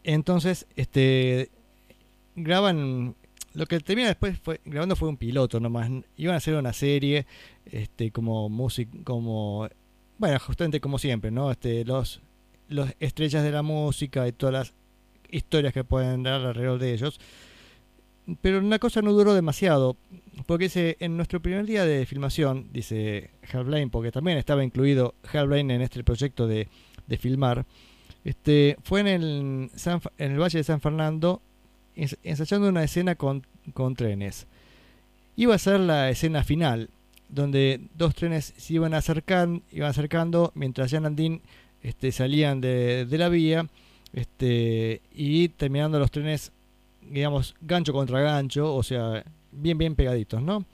Speaker 1: Entonces, este, graban lo que termina después fue grabando fue un piloto nomás iban a hacer una serie este como música como bueno justamente como siempre no este los los estrellas de la música y todas las historias que pueden dar alrededor de ellos pero una cosa no duró demasiado porque en nuestro primer día de filmación dice Hal Blaine porque también estaba incluido Hal Blaine en este proyecto de, de filmar este fue en el San, en el Valle de San Fernando ensayando una escena con, con, trenes. Iba a ser la escena final, donde dos trenes se iban, acercan, iban acercando mientras Jan Andín este, salían de, de, la vía este, y terminando los trenes, digamos, gancho contra gancho, o sea, bien, bien pegaditos, ¿no?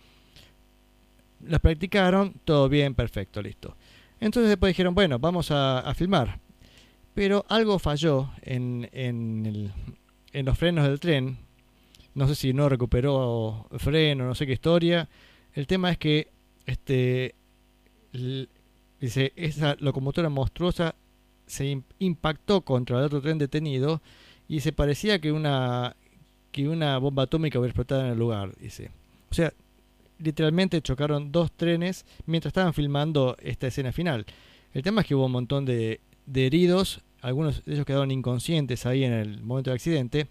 Speaker 1: Los practicaron, todo bien, perfecto, listo. Entonces después dijeron, bueno, vamos a, a filmar. Pero algo falló en, en el, en los frenos del tren. No sé si no recuperó freno, no sé qué historia. El tema es que este dice esa locomotora monstruosa se impactó contra el otro tren detenido y se parecía que una que una bomba atómica hubiera explotado en el lugar, dice. O sea, literalmente chocaron dos trenes mientras estaban filmando esta escena final. El tema es que hubo un montón de, de heridos, algunos de ellos quedaron inconscientes ahí en el momento del accidente.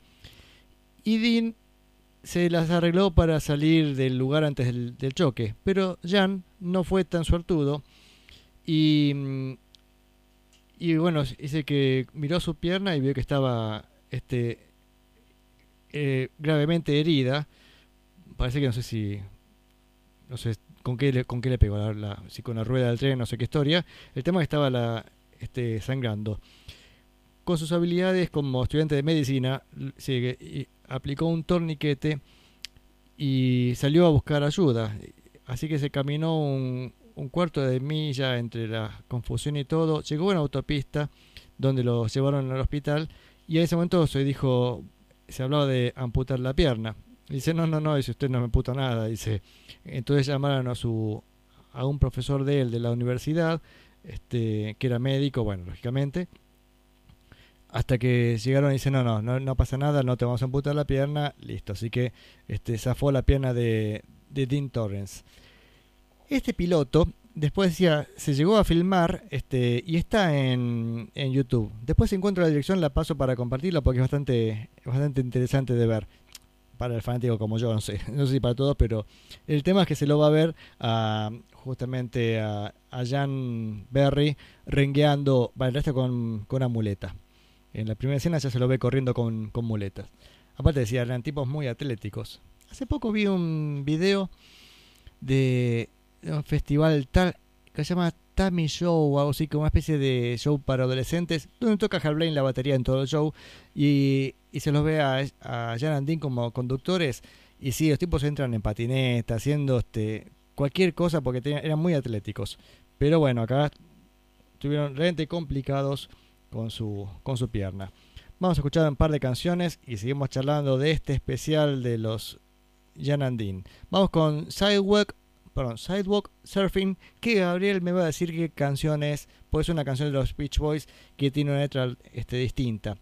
Speaker 1: Y Dean se las arregló para salir del lugar antes del, del choque. Pero Jan no fue tan suertudo. Y, y bueno, dice que miró su pierna y vio que estaba este, eh, gravemente herida. Parece que no sé si. No sé con qué le, con qué le pegó, la, si con la rueda del tren, no sé qué historia. El tema es que estaba la, este, sangrando. Con sus habilidades como estudiante de medicina, se aplicó un torniquete y salió a buscar ayuda. Así que se caminó un, un, cuarto de milla entre la confusión y todo. Llegó a una autopista donde lo llevaron al hospital y en ese momento se dijo, se hablaba de amputar la pierna. Dice, no, no, no, dice, usted no me puta nada. Dice, entonces llamaron a su a un profesor de él de la universidad, este, que era médico, bueno, lógicamente, hasta que llegaron y dicen, no, no, no, no pasa nada, no te vamos a amputar la pierna, listo. Así que este, zafó la pierna de, de Dean Torrance. Este piloto, después decía, se llegó a filmar este, y está en, en YouTube. Después si encuentro la dirección, la paso para compartirla porque es bastante, bastante interesante de ver. Para el fanático como yo, no sé, no sé si para todos, pero el tema es que se lo va a ver a, justamente a, a Jan Berry rengueando, resto con, con una. En la primera escena ya se lo ve corriendo con, con muletas. Aparte decía, eran tipos muy atléticos. Hace poco vi un video de, de un festival tal que se llama Tammy Show algo así, como una especie de show para adolescentes, donde toca Hal Blaine la batería en todo el show y, y se los ve a, a Jan and Dean como conductores y sí, los tipos entran en patineta, haciendo este cualquier cosa porque eran muy atléticos. Pero bueno, acá estuvieron realmente complicados con su, con su pierna. Vamos a escuchar un par de canciones y seguimos charlando de este especial de los Jan and Dean. Vamos con Sidewalk, perdón, Sidewalk Surfing, que Gabriel me va a decir qué canción es, pues es una canción de los Beach Boys que tiene una letra este, distinta.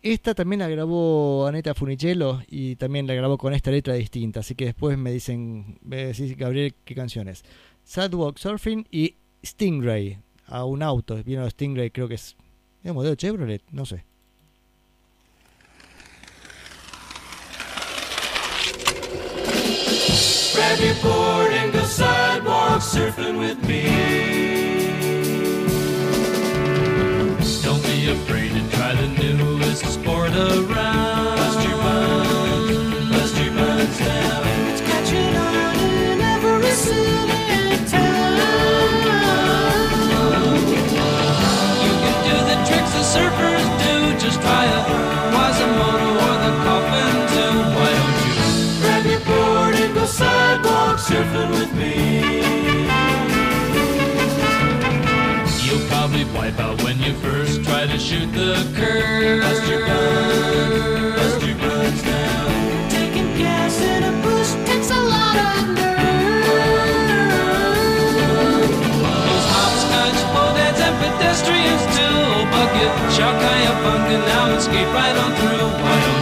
Speaker 1: Esta también la grabó Aneta Funicello y también la grabó con esta letra distinta, así que después me dicen, me decís Gabriel qué canciones. Sidewalk Surfing y Stingray, a un auto, vino Stingray creo que es, es modelo Chevrolet, no sé.
Speaker 3: Grab your board and go sidewalk surfing with me.
Speaker 5: Don't be afraid to try the newest sport around.
Speaker 3: Surfing with me.
Speaker 5: You'll probably wipe out when you first try to shoot the curve.
Speaker 3: Bust your buns, bust your buns down.
Speaker 6: Taking gas in a bush takes a lot of nerve.
Speaker 5: Those hopscotch bodads and pedestrians too. Bucket, shock, bunga now and skate right on through.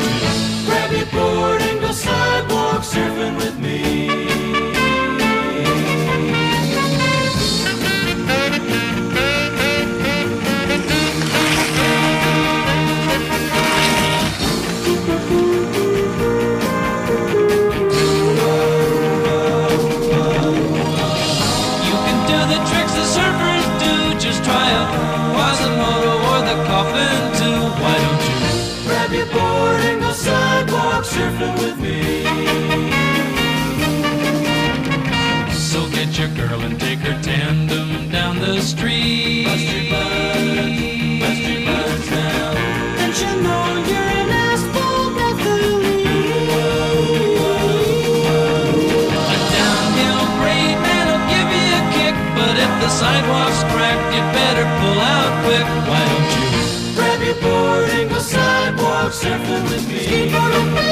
Speaker 5: Sidewalk's cracked, you better pull out quick. Why don't you?
Speaker 3: Grab your board and go sidewalk surfing with me.
Speaker 6: Skateboard with me,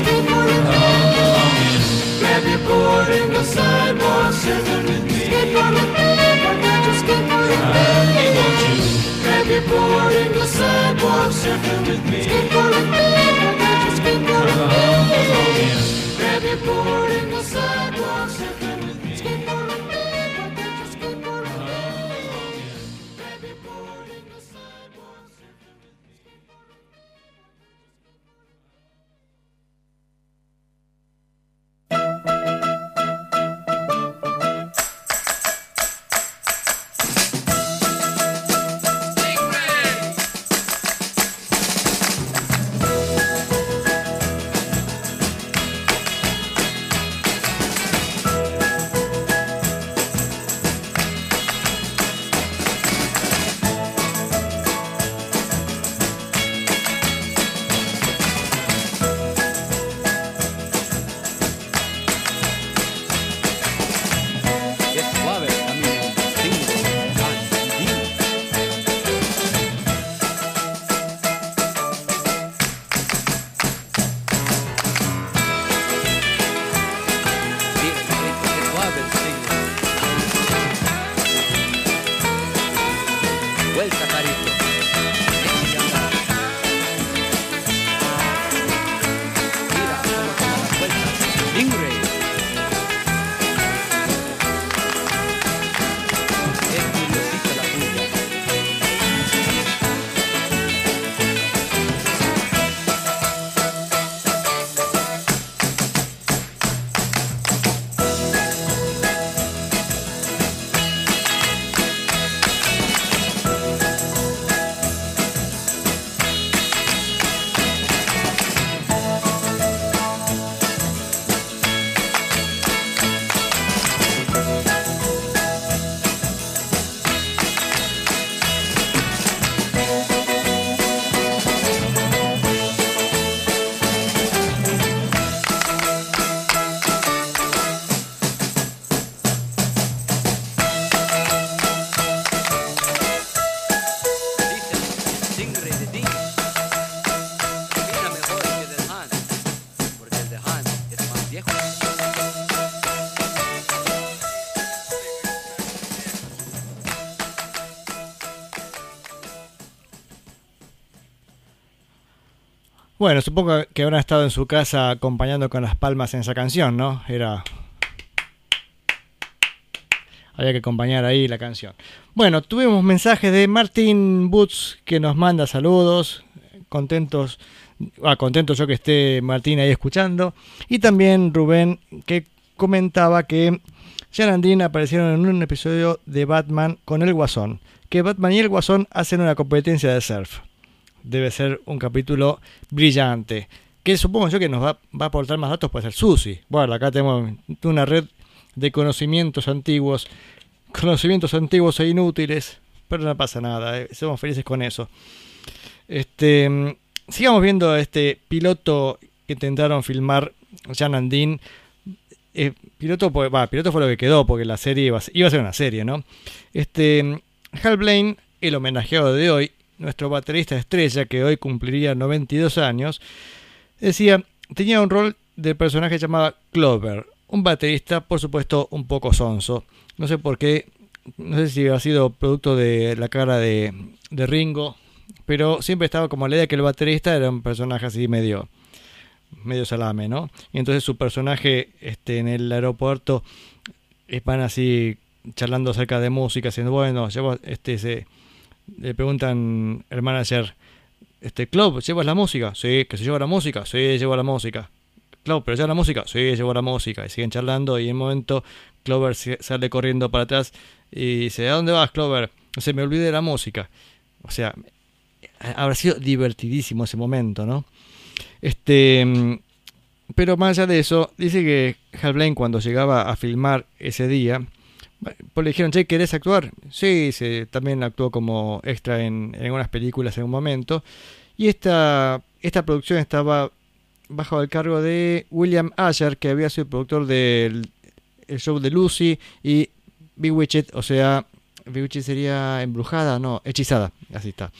Speaker 6: skateboard with me.
Speaker 5: Along.
Speaker 3: Grab your board and go sidewalk surfing with me.
Speaker 6: Skateboard with me,
Speaker 3: Grab your board and go sidewalk surfing with me.
Speaker 6: Skateboard with me, we're going to skateboard with me.
Speaker 5: Come along in.
Speaker 3: Grab your board and go sidewalk
Speaker 1: Bueno, supongo que habrán estado en su casa acompañando con las palmas en esa canción, ¿no? Era. Había que acompañar ahí la canción. Bueno, tuvimos mensajes de Martín Boots que nos manda saludos. Contentos. Ah, contento yo que esté Martín ahí escuchando. Y también Rubén que comentaba que Jan and Dean aparecieron en un episodio de Batman con el Guasón. Que Batman y el Guasón hacen una competencia de surf debe ser un capítulo brillante. Que supongo yo que nos va, a aportar más datos, puede ser Susi. Bueno, acá tenemos una red de conocimientos antiguos, conocimientos antiguos e inútiles, pero no pasa nada, eh, somos felices con eso. Este, sigamos viendo este piloto que intentaron filmar Jan and Dean. Eh, piloto, pues, piloto fue lo que quedó, porque la serie iba a ser, iba a ser una serie, ¿no? Este, Hal Blaine, el homenajeado de hoy, nuestro baterista estrella, que hoy cumpliría 92 años, decía, tenía un rol de personaje llamado Clover, un baterista, por supuesto, un poco sonso. No sé por qué, no sé si ha sido producto de la cara de, de Ringo, pero siempre estaba como la idea que el baterista era un personaje así medio medio salame, ¿no? Y entonces su personaje este, en el aeropuerto van así charlando acerca de música, diciendo, bueno, llevo este se le preguntan el manager, este club, ¿llevas la música? Sí, que se lleva la música, sí, llevo la música. Club, pero lleva la música, sí, llevo la música. Y siguen charlando y en un momento Clover sale corriendo para atrás y dice, ¿a dónde vas, Clover? Se me olvidé de la música. O sea, habrá sido divertidísimo ese momento, ¿no? Este, pero más allá de eso, dice que Hal Blaine cuando llegaba a filmar ese día, pues le dijeron, che, ¿querés actuar? Sí, se, también actuó como extra en, en algunas películas en un momento. Y esta, esta producción estaba bajo el cargo de William Asher, que había sido productor del el show de Lucy y Bewitched, o sea, Bewitched sería embrujada, no, hechizada, así está.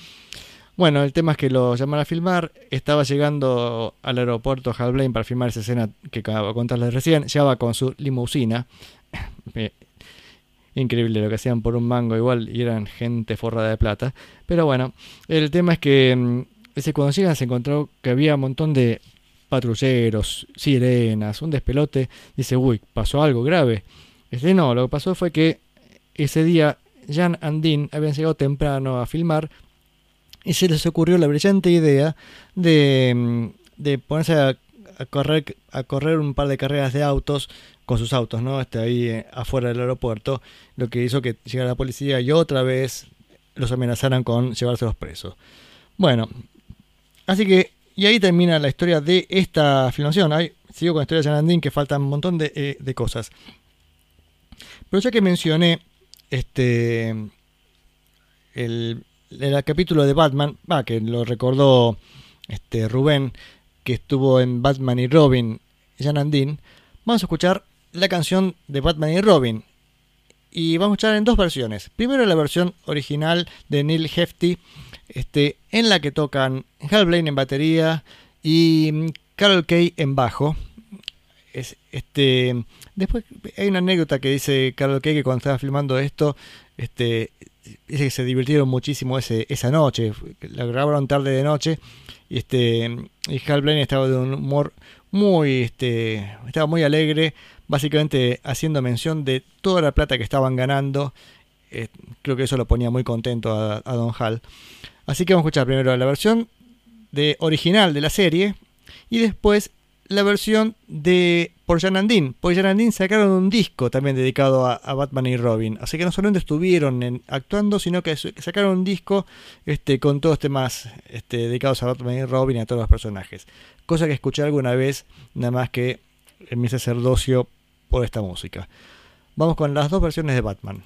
Speaker 1: Bueno, el tema es que lo llamaron a filmar, estaba llegando al aeropuerto Hal Blaine para filmar esa escena que acabo de contarles recién, llegaba con su limusina. Increíble lo que hacían por un mango igual y eran gente forrada de plata. Pero bueno, el tema es que mm, ese cuando llegan se encontró que había un montón de patrulleros, sirenas, un despelote. Dice, uy, pasó algo grave. Este no, lo que pasó fue que ese día Jan and habían llegado temprano a filmar y se les ocurrió la brillante idea de, mm, de ponerse a correr a correr un par de carreras de autos con sus autos, ¿no? Este, ahí eh, afuera del aeropuerto, lo que hizo que llegara la policía y otra vez los amenazaran con llevárselos presos. Bueno, así que, y ahí termina la historia de esta filmación. Ahí sigo con la historia de Janandín, que faltan un montón de, eh, de cosas. Pero ya que mencioné este el, el capítulo de Batman, va, que lo recordó este Rubén, que estuvo en Batman y Robin, Jan and Dean, vamos a escuchar la canción de Batman y Robin. Y vamos a escuchar en dos versiones. Primero la versión original de Neil Hefti, este, en la que tocan Hal Blaine en batería y mm, Carol Kay en bajo. Es, este, después hay una anécdota que dice Carol Kay que cuando estaba filmando esto, este, dice que se divirtieron muchísimo ese, esa noche. La grabaron tarde de noche. Y, este, y Hal Blaine estaba de un humor muy, este, estaba muy alegre, básicamente haciendo mención de toda la plata que estaban ganando. Eh, creo que eso lo ponía muy contento a, Don Hal. Así que vamos a escuchar primero la versión de original de la serie y después la versión de por Jan Andin. Por Jan Andin sacaron un disco también dedicado a, Batman y Robin. Así que no solamente estuvieron actuando, sino que sacaron un disco este, con todos temas este, dedicados a Batman y Robin y a todos los personajes. Cosa que escuché alguna vez, nada más que en mi sacerdocio por esta música. Vamos con las dos versiones de Batman.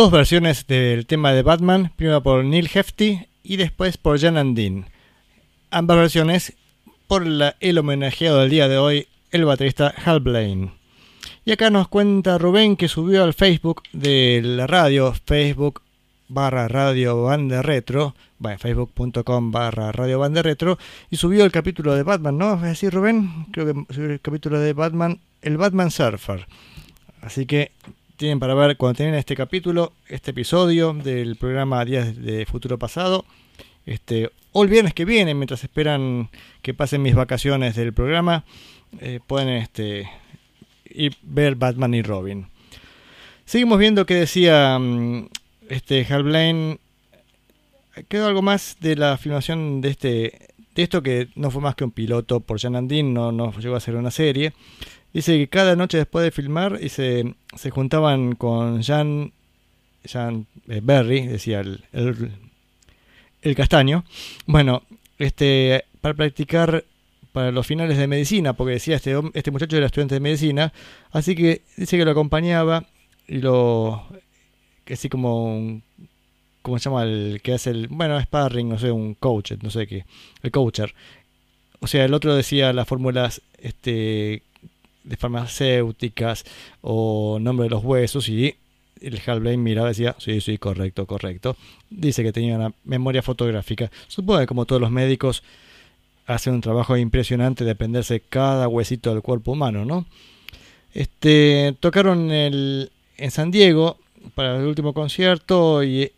Speaker 1: Dos versiones del tema de Batman, primero por Neil Hefti y después por Jan Andin. Ambas versiones por el homenajeado del día de hoy, el baterista Hal Blaine. Y acá nos cuenta Rubén que subió al Facebook de la radio, Facebook barra radio banda retro, bueno, facebook.com barra radio banda retro, y subió el capítulo de Batman, ¿no? ¿Es así, Rubén? Creo que subió el capítulo de Batman, el Batman Surfer. Así que tienen para ver cuando tienen este capítulo, este episodio del programa Días de Futuro Pasado, este, o el viernes que viene, mientras esperan que pasen mis vacaciones del programa, eh, pueden este, ir ver Batman y Robin. Seguimos viendo que decía mm, este Hal Blaine. Quedó algo más de la filmación de este de esto que no fue más que un piloto por Jan Andin, no, no llegó a ser una serie. Dice que cada noche después de filmar y se, se juntaban con Jan, Jan eh, Berry, decía el, el, el castaño. Bueno, este para practicar para los finales de medicina, porque decía este, este muchacho era estudiante de medicina, así que dice que lo acompañaba y lo que así como un, ¿cómo se llama el que hace el bueno sparring no sé un coach no sé qué el coacher o sea el otro decía las fórmulas este de farmacéuticas o nombre de los huesos y el Hal Blaine miraba y decía sí sí correcto correcto dice que tenía una memoria fotográfica supongo que como todos los médicos hacen un trabajo impresionante de aprenderse cada huesito del cuerpo humano no este tocaron el, en San Diego para el último concierto y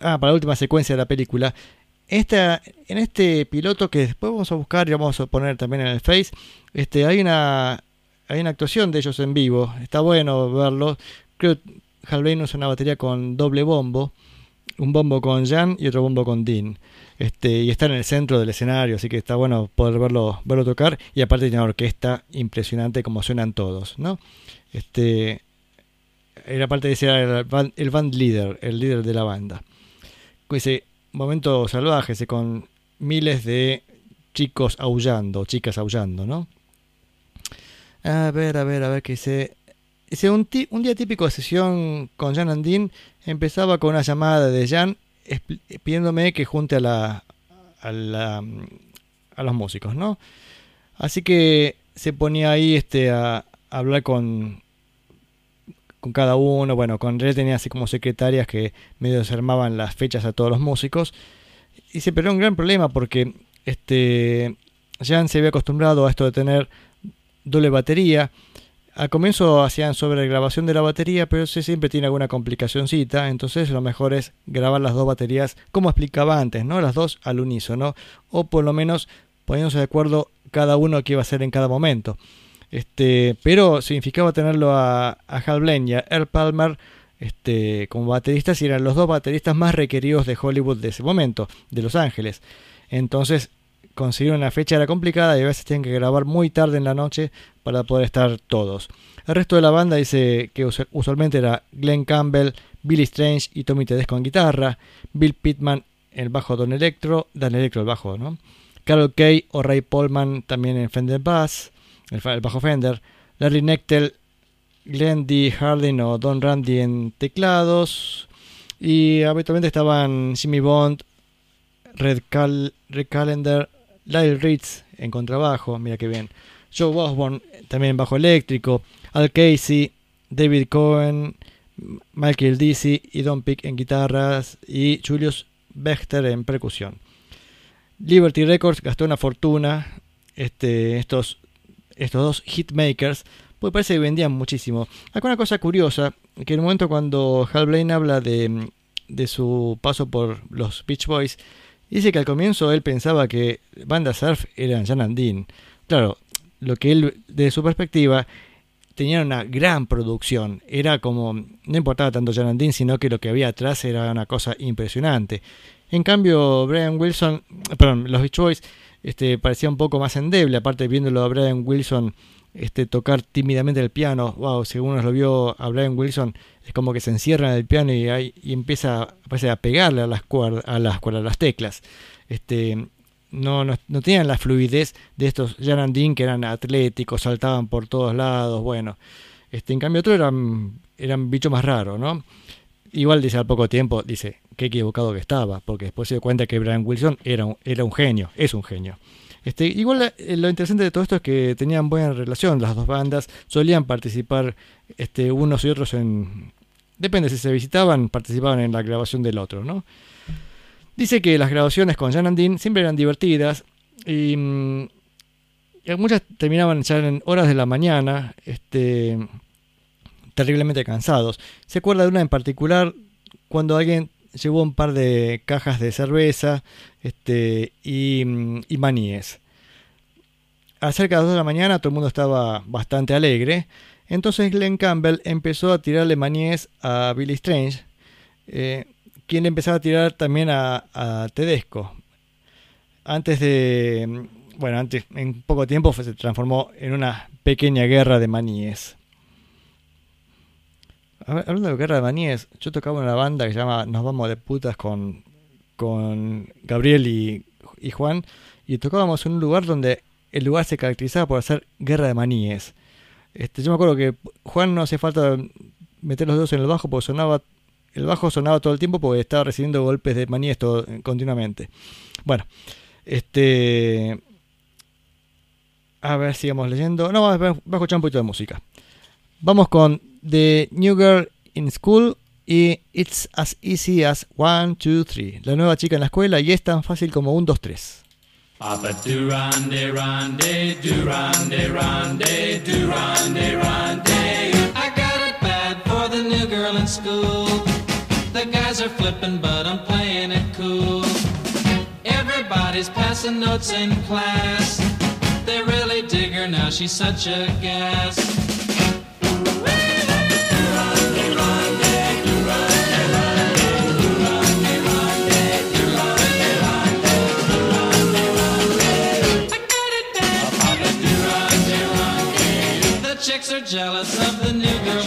Speaker 1: ah, para la última secuencia de la película. En este piloto que después vamos a buscar y vamos a poner también en el Face, este, hay una actuación de ellos en vivo. Está bueno verlo. Creo que Hal Blaine usa una batería con doble bombo, un bombo con Jan y otro bombo con Dean. Este, y está en el centro del escenario, así que está bueno poder verlo, tocar. Y aparte tiene una orquesta impresionante como suenan todos, ¿no? Este, era parte de ese era el band, el leader, el líder de la banda. Ese momento salvaje, ese con miles de chicos aullando, chicas aullando, ¿no? A ver, a ver, a ver qué dice. Dice, un, día típico de sesión con Jan Andin empezaba con una llamada de Jan pidiéndome que junte a la, a la a los músicos, ¿no? Así que se ponía ahí este a hablar con con cada uno, bueno, con él tenía así como secretarias que medio se armaban las fechas a todos los músicos. Y se era un gran problema porque este Jan se había acostumbrado a esto de tener doble batería. Al comienzo hacían sobre grabación de la batería, pero siempre tiene alguna complicacioncita, entonces lo mejor es grabar las dos baterías como explicaba antes, ¿no? Las dos al unísono, o por lo menos poniéndose de acuerdo cada uno qué iba a hacer en cada momento. Este, pero significaba tenerlo a, Hal Blaine y a Earl Palmer este, como bateristas y eran los dos bateristas más requeridos de Hollywood de ese momento, de Los Ángeles. Entonces conseguir una fecha era complicada y a veces tienen que grabar muy tarde en la noche para poder estar todos. El resto de la banda dice que usu- usualmente era Glenn Campbell, Billy Strange y Tommy Tedesco en guitarra, Bill Pittman el bajo Don Electro, Dan Electro el bajo, ¿no? Carol Kay o Ray Polman también en Fender Bass, el, bajo Fender, Larry Nectel, Glenn D. Harding o Don Randy en teclados y habitualmente estaban Jimmy Bond, Red, Cal Red Calendar, Lyle Ritz en contrabajo, mira que bien. Joe Osborne también en bajo eléctrico, Al Casey, David Cohen, Michael Dizzy y Don Pick en guitarras y Julius Bechter en percusión. Liberty Records gastó una fortuna este, estos, estos dos hitmakers, pues parece que vendían muchísimo. Acá una cosa curiosa, que en un momento cuando Hal Blaine habla de, de su paso por los Beach Boys, dice que al comienzo él pensaba que banda surf eran Jan and Dean. Claro, lo que él, de su perspectiva, tenía una gran producción. Era como, no importaba tanto Jan and Dean, sino que lo que había atrás era una cosa impresionante. En cambio, Brian Wilson, perdón, los Beach Boys, este, parecía un poco más endeble, aparte viéndolo a Brian Wilson este, tocar tímidamente el piano, wow, según uno lo vio a Brian Wilson, es como que se encierra en el piano y, y empieza parece, a pegarle a las cuerdas, a las cuerdas, a las teclas. Este, no, no, no tenían la fluidez de estos Jan and Dean que eran atléticos, saltaban por todos lados, bueno. Este, en cambio otro era mm, eran bicho más raro, ¿no? Igual dice al poco tiempo, dice, qué equivocado que estaba, porque después se dio cuenta que Brian Wilson era un, era un genio, es un genio. Este, igual eh, lo interesante de todo esto es que tenían buena relación las dos bandas, solían participar este, unos y otros en... Depende, si se visitaban, participaban en la grabación del otro, ¿no? Dice que las grabaciones con Jan and Dean siempre eran divertidas y, mm, y muchas terminaban ya en horas de la mañana, este, terriblemente cansados. Se acuerda de una en particular cuando alguien llevó un par de cajas de cerveza este, y, mm, y maníes. A cerca de las 2 de la mañana todo el mundo estaba bastante alegre. Entonces Glenn Campbell empezó a tirarle maníes a Billy Strange, eh, quien empezaba a tirar también a, a Tedesco. Antes de... mm, Bueno, antes, en poco tiempo se transformó en una pequeña guerra de maníes. Hablando de guerra de maníes, yo tocaba una banda que se llama Nos Vamos de Putas con, con Gabriel y, y Juan, y tocábamos en un lugar donde el lugar se caracterizaba por hacer guerra de maníes. Este, yo me acuerdo que Juan no hace falta meter los dedos en el bajo porque sonaba, el bajo sonaba todo el tiempo porque estaba recibiendo golpes de maníes todo, continuamente. Bueno, este, a ver, sigamos leyendo. No, vamos a escuchar un poquito de música. Vamos con The New Girl in School y It's as Easy as 1, 2, 3. La nueva chica en la escuela y es tan fácil como 1, 2, 3.
Speaker 5: Papa do ronde ronde do ronde ronde. I got it bad for the new girl in school. The guys are flipping, but I'm playing it cool. Everybody's passing notes in class. They really dig her now. She's such a gas. Chicks are jealous of the new girl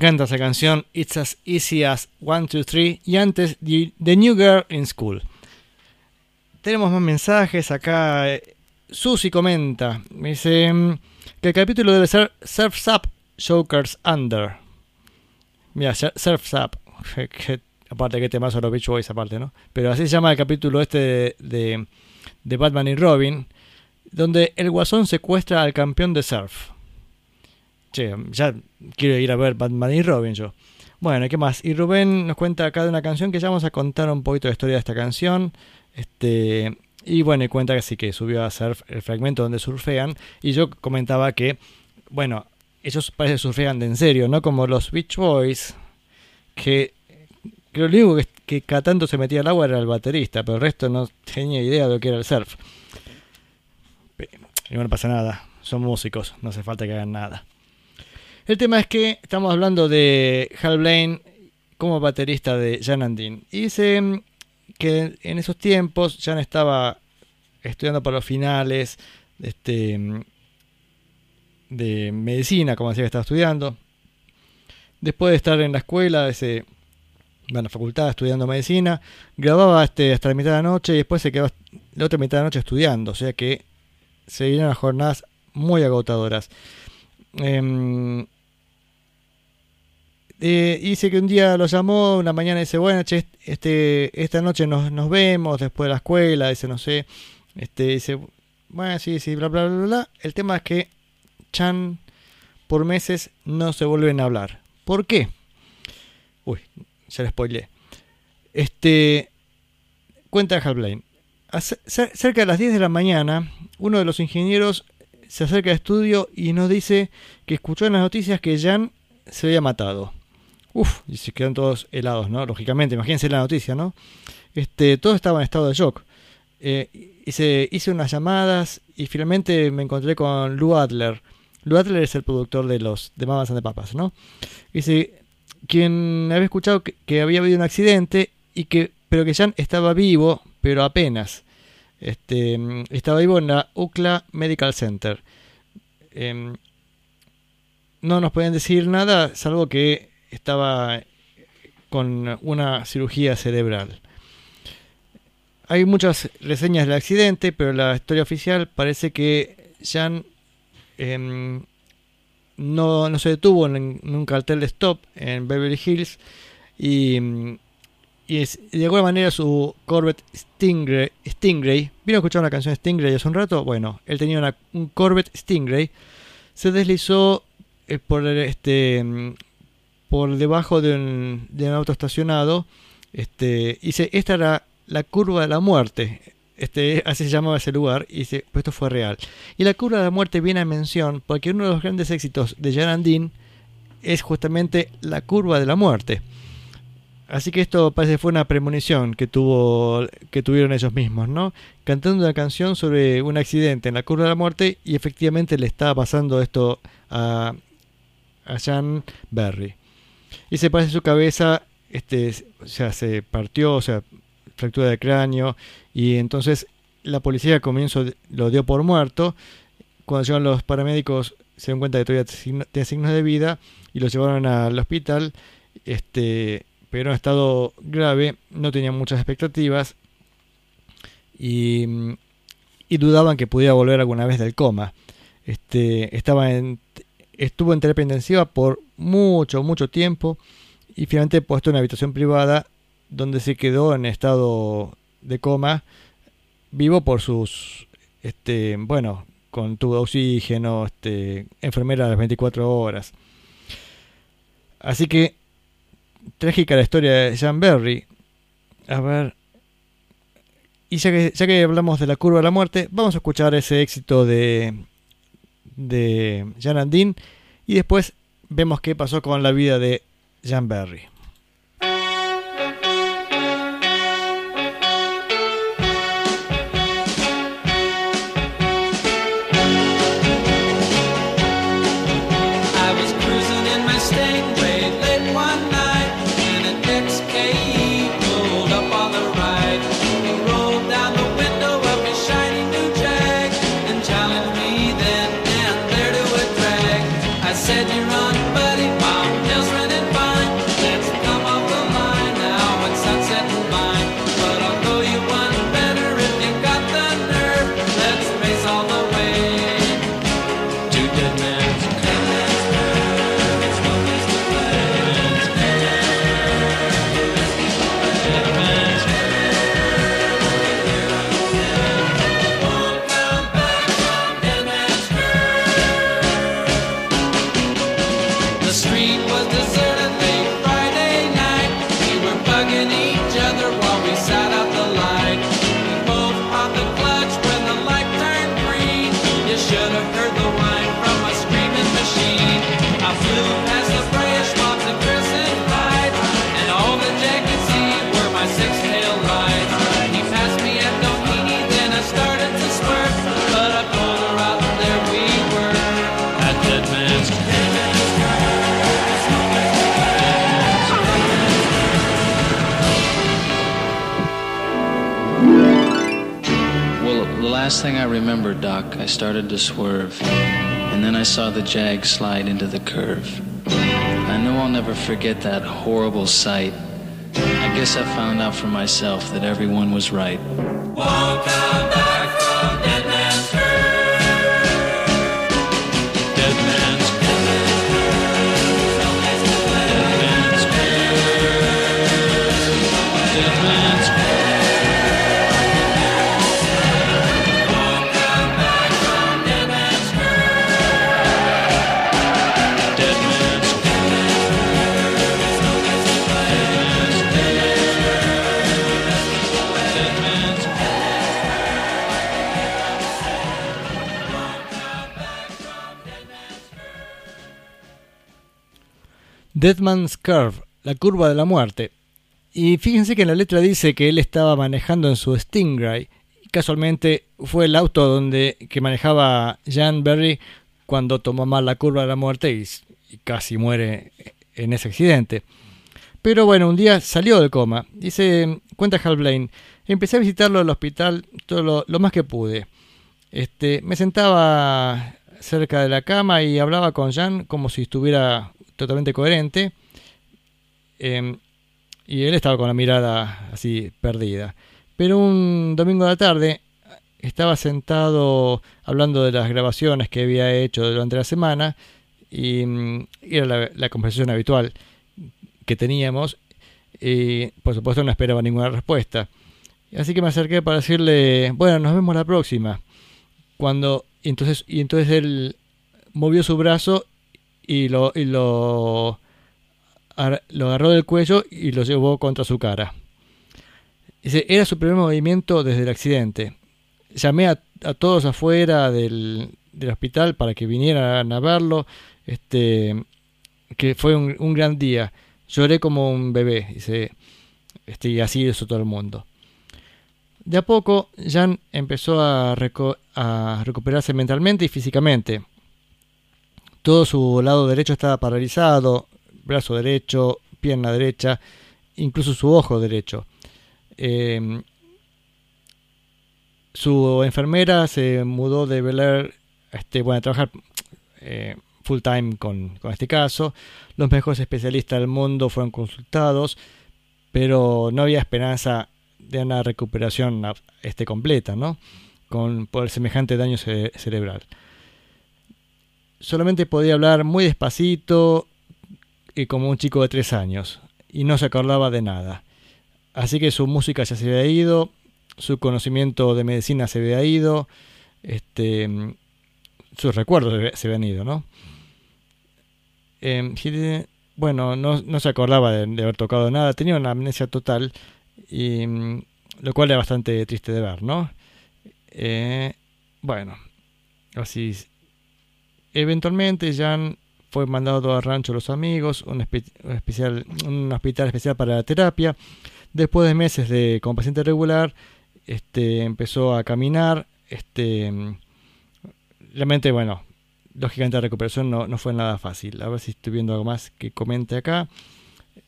Speaker 1: encanta esa canción, It's as easy as 1, 2, 3. Y antes, The, New Girl in School. Tenemos más mensajes acá. Susi comenta, me dice mm, que el capítulo debe ser Surf's Up, Joker's Under. Mira, Sur- Surf's Up. Aparte que temazo los Beach Boys, aparte, ¿no? Pero así se llama el capítulo este de, de Batman y Robin, donde el guasón secuestra al campeón de surf. Che, ya quiero ir a ver Batman y Robin yo. Bueno, ¿qué más? Y Rubén nos cuenta acá de una canción que ya vamos a contar un poquito la historia de esta canción. Este, y bueno, y cuenta que sí que subió a surf el fragmento donde surfean. Y yo comentaba que, bueno, ellos parece que surfean de en serio, no como los Beach Boys, que, que lo único que, cada tanto se metía al agua era el baterista, pero el resto no tenía idea de lo que era el surf. Y no pasa nada, son músicos, no hace falta que hagan nada. El tema es que estamos hablando de Hal Blaine como baterista de Jan Andin. Y dice mm, que en esos tiempos Jan estaba estudiando para los finales este, mm, de medicina, como decía que estaba estudiando. Después de estar en la escuela, ese, bueno, facultad estudiando medicina, grababa este, hasta la mitad de la noche y después se quedaba la otra mitad de la noche estudiando. O sea que se vinieron las jornadas muy agotadoras. Em, eh, dice que un día lo llamó, una mañana dice, bueno, che, este, esta noche nos, nos vemos después de la escuela, dice, no sé, este, dice, bueno, sí, sí, bla, bla, bla, bla. El tema es que Chan por meses no se vuelven a hablar. ¿Por qué? Uy, ya le spoileé. Este, cuenta Hal Blaine. Ace- cer- Cerca de las 10 de la mañana, uno de los ingenieros se acerca al estudio y nos dice que escuchó en las noticias que Jan se había matado. Uf, y se quedan todos helados, ¿no? Lógicamente, imagínense la noticia, ¿no? Este, todos estaban en estado de shock. Eh, hice, hice unas llamadas y finalmente me encontré con Lou Adler. Lou Adler es el productor de los de Mamas and the Papas, ¿no? Dice, quien había escuchado que, había habido un accidente y que, pero que Jan estaba vivo, pero apenas. Este, estaba vivo en la UCLA Medical Center. Em, no nos pueden decir nada, salvo que estaba con una cirugía cerebral. Hay muchas reseñas del accidente, pero la historia oficial parece que Jan em, no, no se detuvo en, un cartel de stop en Beverly Hills y, y de alguna manera su Corvette Stingray, Stingray ¿vieron escuchar una canción Stingray hace un rato? Bueno, él tenía una- un Corvette Stingray, se deslizó eh, por este por debajo de un, de un auto estacionado este, se, esta era la curva de la muerte. Este, así se llamaba ese lugar, y dice, pues esto fue real. Y la curva de la muerte viene a mención porque uno de los grandes éxitos de Jarandín es justamente la curva de la muerte. Así que esto parece que fue una premonición que tuvo que tuvieron ellos mismos, ¿no? Cantando una canción sobre un accidente en la curva de la muerte y efectivamente le estaba pasando esto a, a Jan Berry. Y se parece su cabeza, este, o sea, se partió, o sea, fractura de cráneo y entonces la policía al comienzo lo dio por muerto. Cuando llegan los paramédicos se dieron cuenta que todavía tenía signos de vida y lo llevaron al hospital. Este, pero en estado grave, no tenían muchas expectativas y, y dudaban que pudiera volver alguna vez del coma. Este, estaba en, estuvo en terapia intensiva por mucho, mucho tiempo y finalmente puesto en una habitación privada donde se quedó en estado de coma, vivo por sus, este, bueno, con tubo de oxígeno, este, enfermera a las 24 horas. Así que, trágica la historia de Jan Berry. A ver. Y ya que, ya que hablamos de la curva de la muerte, vamos a escuchar ese éxito de, de Jan Andin y después vemos qué pasó con la vida de Jan Berry.
Speaker 7: Remember, Doc, I started to swerve, and then I saw the Jag slide into the curve. I know I'll never forget that horrible sight. I guess I found out for myself that everyone was right.
Speaker 3: Welcome back
Speaker 1: Deadman's Curve, la curva de la muerte. Y fíjense que en la letra dice que él estaba manejando en su Stingray. Y casualmente fue el auto donde que manejaba Jan Berry cuando tomó mal la curva de la muerte y, casi muere en ese accidente. Pero bueno, un día salió del coma. Dice, cuenta Hal Blaine, empecé a visitarlo al hospital todo lo, lo más que pude. Este, me sentaba cerca de la cama y hablaba con Jan como si estuviera totalmente coherente. Eh, y él estaba con la mirada así perdida. Pero un domingo de la tarde estaba sentado hablando de las grabaciones que había hecho durante la semana y, mm, era la, la conversación habitual que teníamos y por supuesto no esperaba ninguna respuesta. Así que me acerqué para decirle, bueno, nos vemos la próxima. Cuando y entonces y entonces él movió su brazo y lo y lo lo agarró del cuello y lo llevó contra su cara. Dice, era su primer movimiento desde el accidente. Llamé a, todos afuera del, del hospital para que vinieran a verlo. Este, que fue un, un gran día. Lloré como un bebé, dice, este, y así hizo todo el mundo. De a poco, Jan empezó a, a recuperarse mentalmente y físicamente. Todo su lado derecho estaba paralizado, brazo derecho, pierna derecha, incluso su ojo derecho. Eh, su enfermera se mudó de Bel Air, este, bueno, a trabajar eh, full time con, este caso. Los mejores especialistas del mundo fueron consultados, pero no había esperanza de una recuperación este, completa, ¿no? Con, por semejante daño cere- cerebral. Solamente podía hablar muy despacito y como un chico de tres años, y no se acordaba de nada. Así que su música ya se había ido, su conocimiento de medicina se había ido, este, sus recuerdos se- habían ido, ¿no? Hide- bueno, no, no se acordaba de, de haber tocado nada, tenía una amnesia total, y, mm, lo cual era bastante triste de ver, ¿no? Eh, bueno, así. Eventualmente Jan fue mandado a rancho los amigos, un, hospital especial para la terapia. Después de meses de como paciente regular, este, empezó a caminar. Este, realmente, bueno, lógicamente la recuperación no, no fue nada fácil. A ver si estoy viendo algo más que comente acá.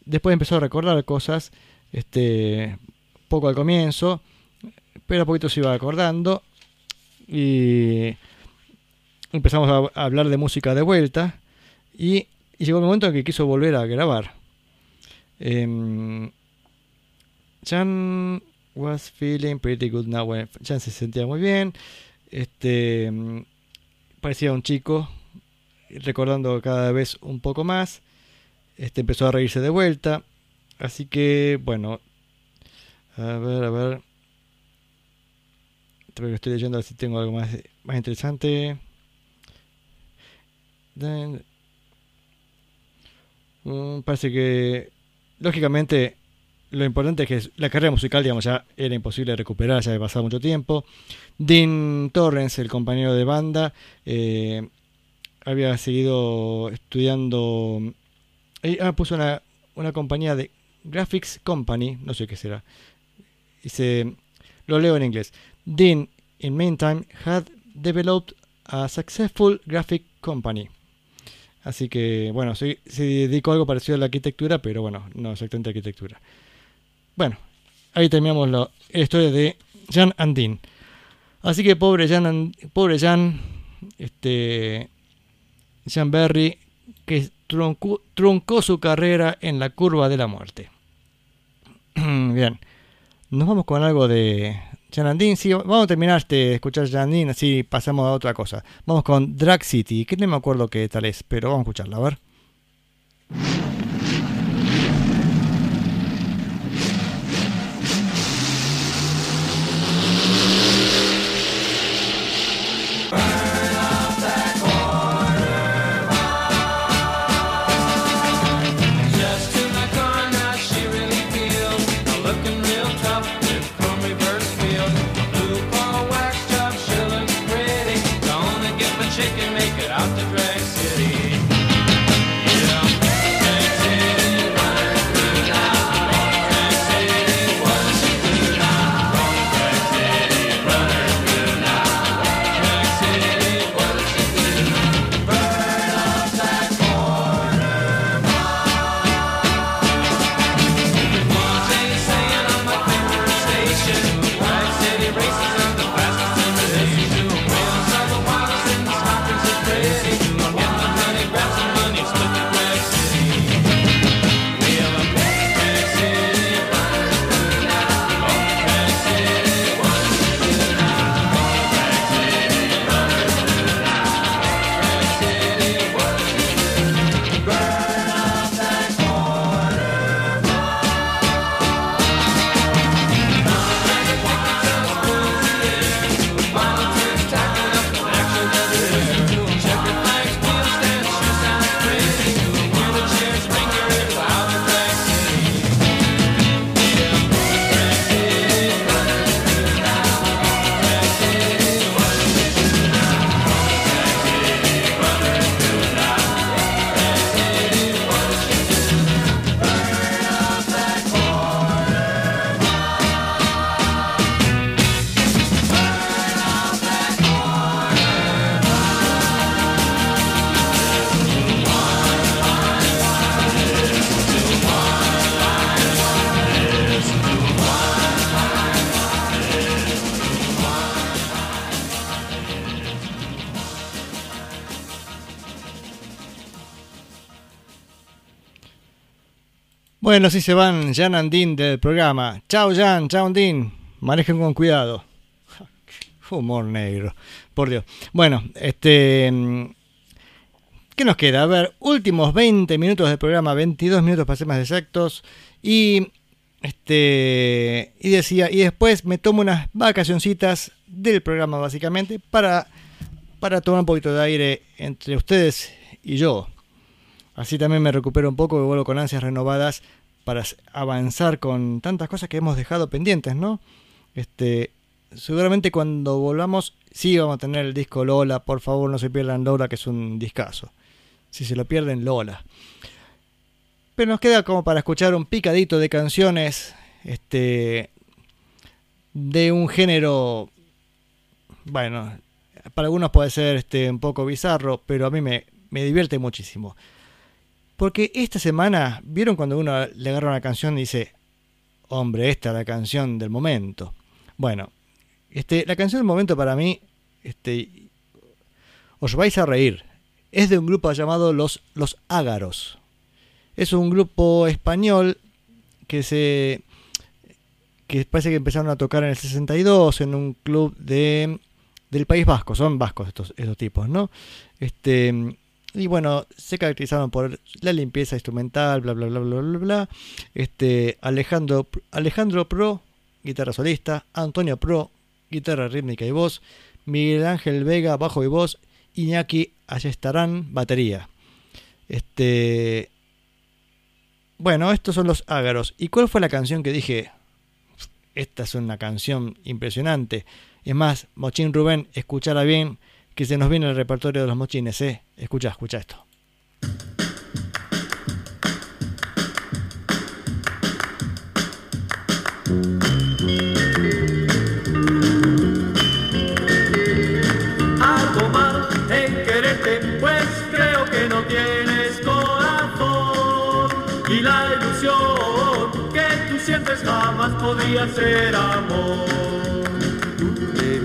Speaker 1: Después empezó a recordar cosas, este, poco al comienzo, pero a poquito se iba acordando. Y empezamos a, hablar de música de vuelta. Y, llegó el momento en que quiso volver a grabar. Em, Jan was feeling pretty good now. Bueno, Jan se sentía muy bien. Este mm, parecía un chico, recordando cada vez un poco más. Este empezó a reírse de vuelta. Así que, bueno, a ver, a ver. Estoy leyendo a ver si tengo algo más, más interesante. Mm, parece que, lógicamente, lo importante es que la carrera musical, digamos, ya era imposible recuperar, ya había pasado mucho tiempo. Dean Torrens, el compañero de banda, eh, había seguido estudiando. eh, ah, puso una, una compañía de Graphics Company, no sé qué será. Dice, lo leo en inglés. Dean, in meantime, had developed a successful graphic company. Así que, bueno, se dedicó a algo parecido a la arquitectura, pero bueno, no exactamente arquitectura. Bueno, ahí terminamos la, historia de Jan and Dean. Así que pobre Jan, pobre Jan, este, Jan Berry, que truncó, truncó su carrera en la curva de la muerte. Bien, nos vamos con algo de Jan Andin. Sí, vamos a terminar este, de escuchar Jan Andin, así pasamos a otra cosa. Vamos con Drag City, que no me acuerdo qué tal es, pero vamos a escucharla, a ver. Bueno, si se van Jan Andín del programa. Chao Jan, chao Andín. Manejen con cuidado. Humor negro, por Dios. Bueno, este... mm, ¿Qué nos queda? A ver, últimos 20 minutos del programa, 22 minutos para ser más exactos. Y este y decía, y después me tomo unas vacacioncitas del programa básicamente para, para tomar un poquito de aire entre ustedes y yo. Así también me recupero un poco y vuelvo con ansias renovadas para avanzar con tantas cosas que hemos dejado pendientes, ¿no? Este, seguramente cuando volvamos, sí vamos a tener el disco Lola. Por favor, no se pierdan Lola, que es un discazo. Si se lo pierden, Lola. Pero nos queda como para escuchar un picadito de canciones, este, de un género, bueno, para algunos puede ser este, un poco bizarro, pero a mí me, me divierte muchísimo. Porque esta semana, ¿vieron cuando uno le agarra una canción y dice, hombre, esta es la canción del momento? Bueno, este, la canción del momento para mí, este, os vais a reír. Es de un grupo llamado Los, Los Ágaros. Es un grupo español que se que parece que empezaron a tocar en el 62 en un club de del País Vasco, son vascos estos, estos tipos, ¿no? Este y bueno, se caracterizaron por la limpieza instrumental, bla bla bla bla bla bla. Este Alejandro Alejandro Pro, guitarra solista, Antonio Pro, guitarra rítmica y voz, Miguel Ángel Vega, bajo y voz, Iñaki Ayestarán, batería. Este bueno, estos son los ágaros. ¿Y cuál fue la canción que dije? Esta es una canción impresionante. Es más, Mochín Rubén, escuchala bien, que se nos viene el repertorio de los mochines, ¿eh? Escucha, escucha esto.
Speaker 3: algo mal en quererte, pues creo que no tienes corazón. Y la ilusión que tú sientes jamás podría ser amor.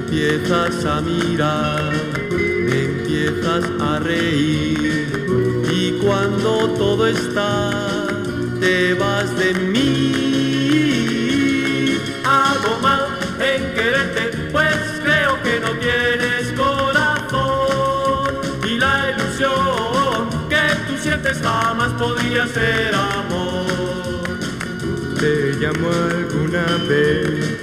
Speaker 8: Empiezas a mirar, empiezas a reír y cuando todo está, te vas de mí. Hago mal en quererte, pues creo que no tienes corazón y la ilusión que tú sientes jamás podría ser amor. Te llamo alguna vez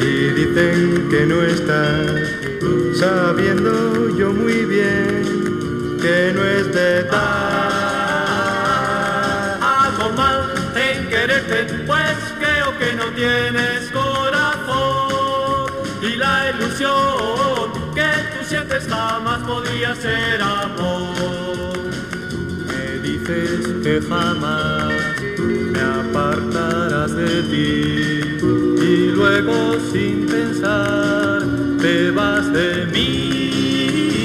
Speaker 8: y dicen que no estás, sabiendo yo muy bien que no es verdad. Hago mal en quererte, pues creo que no tienes corazón y la ilusión que tú sientes jamás podría ser amor. Me dices que jamás me apartarás de ti y luego sin pensar te vas de mí.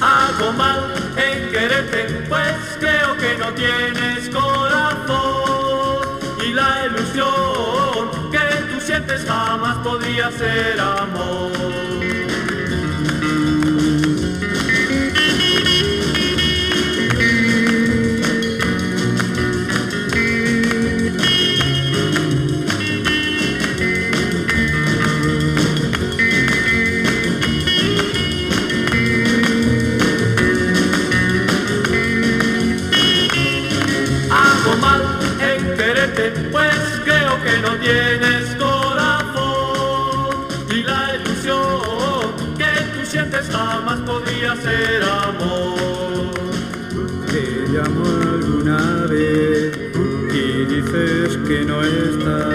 Speaker 8: Hago mal en quererte, pues creo que no tienes corazón y la ilusión que tú sientes jamás podría ser amor. Que no tienes corazón y la ilusión que tú sientes jamás podría ser amor. Te llamo alguna vez y dices que no estás,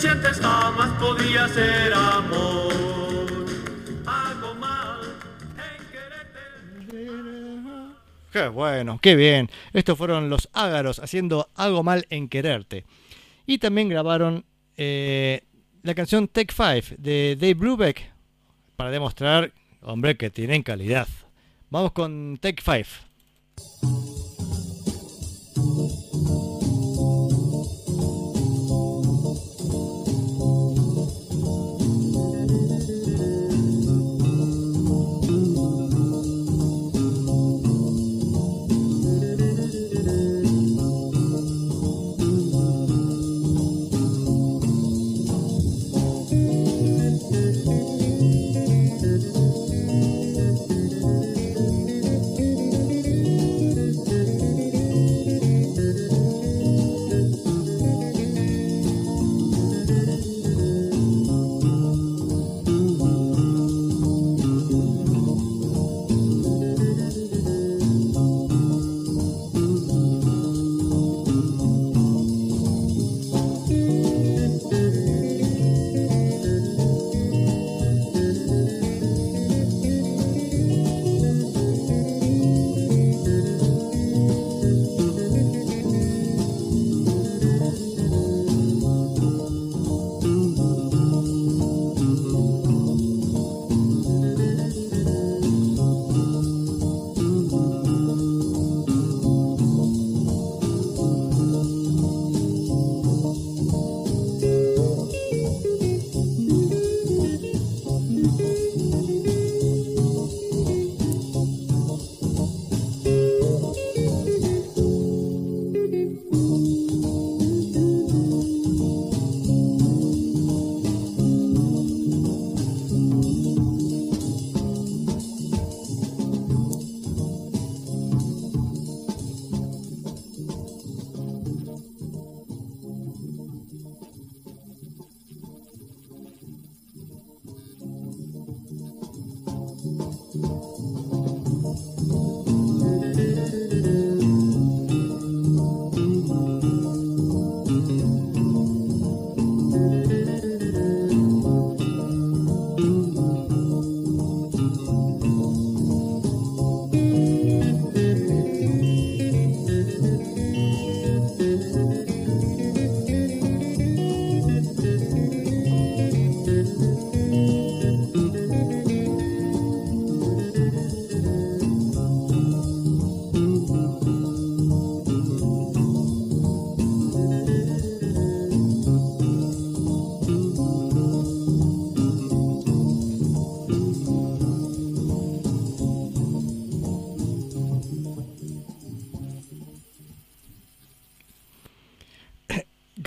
Speaker 8: sientes jamás podría ser amor. Mal en quererte.
Speaker 1: Qué bueno, qué bien. Estos fueron los ágaros haciendo algo mal en quererte. Y también grabaron eh, la canción Take Five de Dave Brubeck para demostrar, hombre, que tienen calidad. Vamos con Take Five.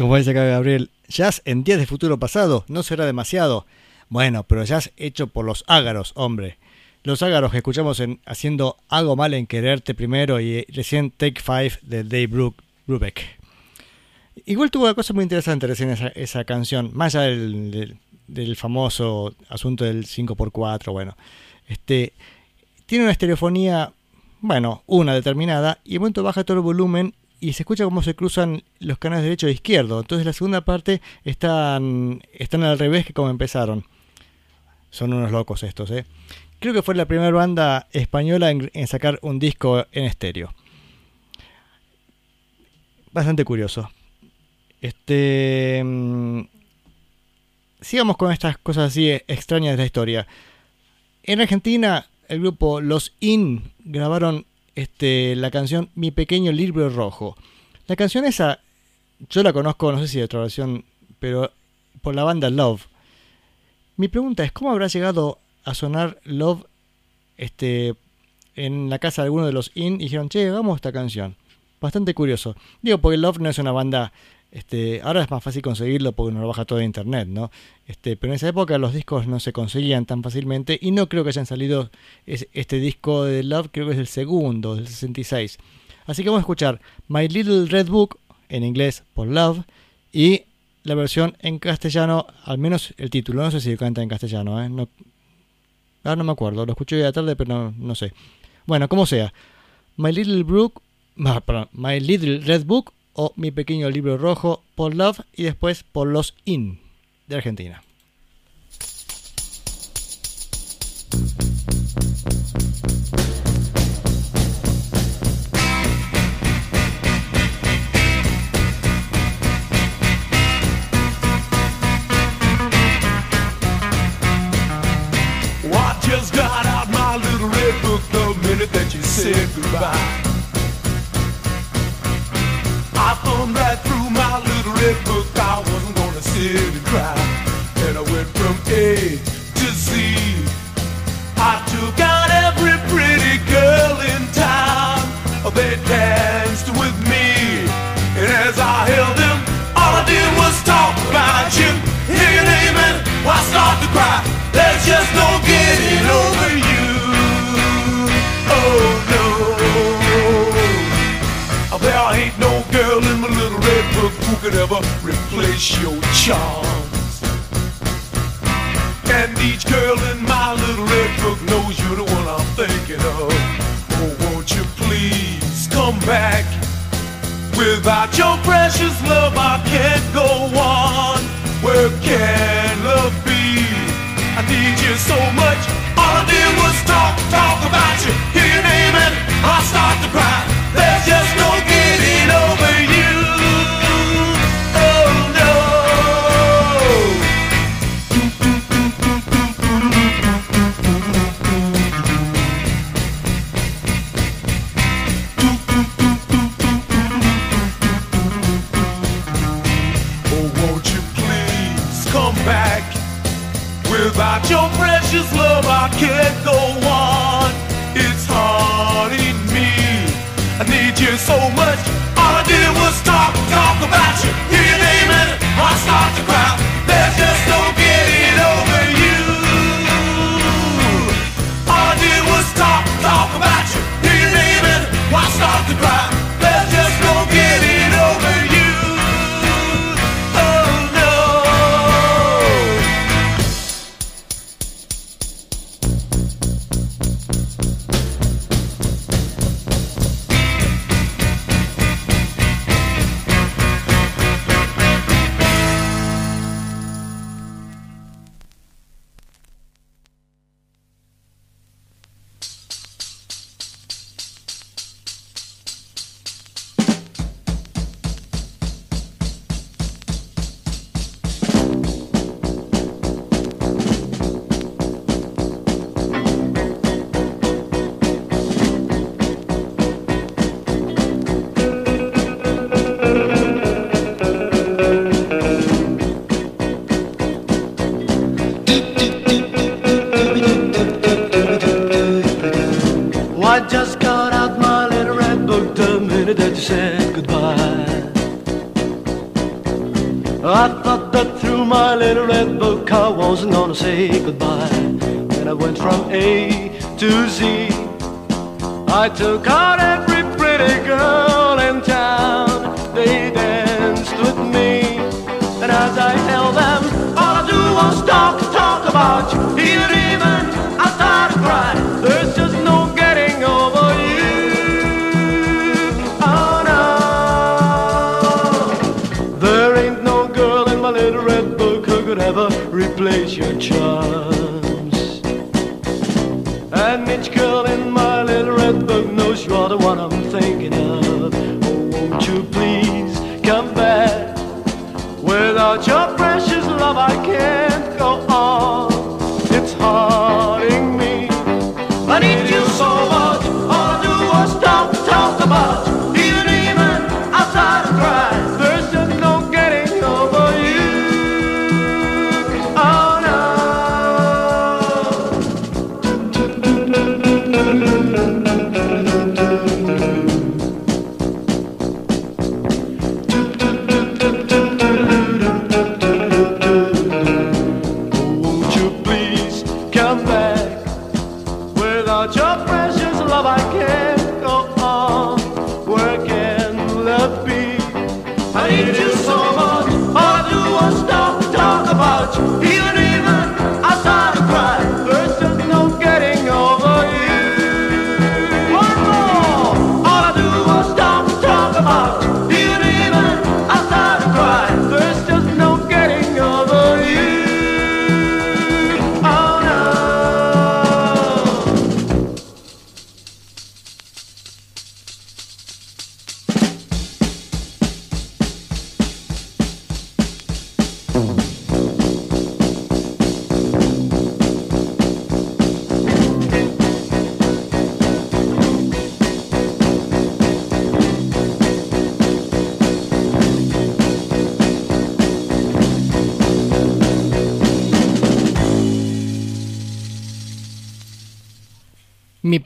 Speaker 1: Como dice acá Gabriel, jazz en días de futuro pasado no será demasiado. Bueno, pero jazz hecho por los ágaros, hombre. Los ágaros que escuchamos en haciendo algo mal en quererte primero y eh, recién Take Five de Dave Bru- Brubeck. Igual tuvo una cosa muy interesante recién esa, esa canción, más allá del, famoso asunto del 5x4, bueno. Este, tiene una estereofonía, bueno, una determinada, y de momento baja todo el volumen y se escucha cómo se cruzan los canales derecho e izquierdo. Entonces la segunda parte están, están al revés que como empezaron. Son unos locos estos, ¿eh? Creo que fue la primera banda española en, en sacar un disco en estéreo. Bastante curioso. Este. mm, Sigamos con estas cosas así extrañas de la historia. En Argentina, el grupo Los In grabaron este, la canción Mi Pequeño Libro Rojo. La canción esa, yo la conozco, no sé si de otra versión, pero por la banda Love. Mi pregunta es, ¿cómo habrá llegado a sonar Love este, en la casa de alguno de los In? Y dijeron, che, hagamos esta canción. Bastante curioso. Digo, porque Love no es una banda... Este, ahora es más fácil conseguirlo porque uno lo baja todo de internet, ¿no? Este, pero en esa época los discos no se conseguían tan fácilmente y no creo que hayan salido es- este disco de Love, creo que es el segundo, del 66. Así que vamos a escuchar My Little Red Book, en inglés por Love, y la versión en castellano, al menos el título, no sé si canta en castellano, ¿eh? No, ahora no me acuerdo, lo escuché hoy a la tarde, pero no, sé. Bueno, como sea, My Little Book, ah, perdón, My Little Red Book o Mi Pequeño Libro Rojo por Love y después por Los In de Argentina.
Speaker 9: Well, I just got out my little red book the minute that you said goodbye. Replace your charms. And each girl in my little red book knows you're the one I'm thinking of. Oh, won't you please come back? Without your precious love, I can't go on. Where can love be? I need you so much. All I did was talk, talk about you.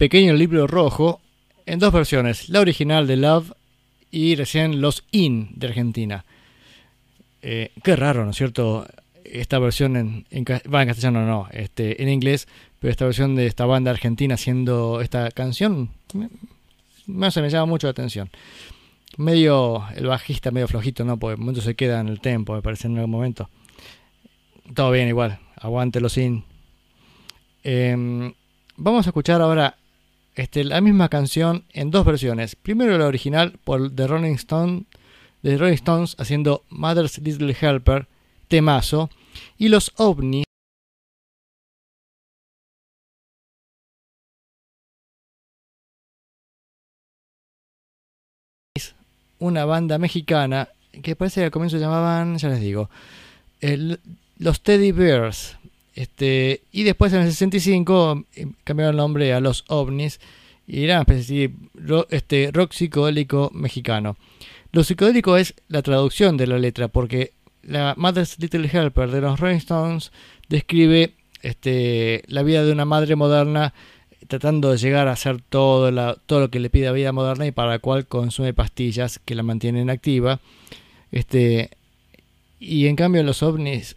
Speaker 1: Pequeño libro rojo en dos versiones, la original de Love y recién Los In de Argentina. Eh, qué raro, ¿no es cierto? Esta versión en, en, va, en castellano no, este, en inglés, pero esta versión de esta banda argentina haciendo esta canción, me, no sé, me llama mucho la atención. Medio, el bajista medio flojito, ¿no? Porque en momento se queda en el tempo, me parece en algún momento. Todo bien igual, aguante los in. Em, vamos a escuchar ahora este, la misma canción en dos versiones. Primero la original por The Rolling Stone, de Rolling Stones haciendo Mother's Little Helper, temazo, y los ovnis una banda mexicana que parece que al comienzo se llamaban, ya les digo, el- los Teddy Bears. Este, y después en el 65 eh, cambiaron el nombre a los ovnis y era especie de ro- este, rock psicodélico mexicano. Lo psicodélico es la traducción de la letra porque la Mother's Little Helper de los Rolling Stones describe este, la vida de una madre moderna tratando de llegar a hacer todo lo que le pide la vida moderna y para la cual consume pastillas que la mantienen activa. Este, y en cambio los ovnis,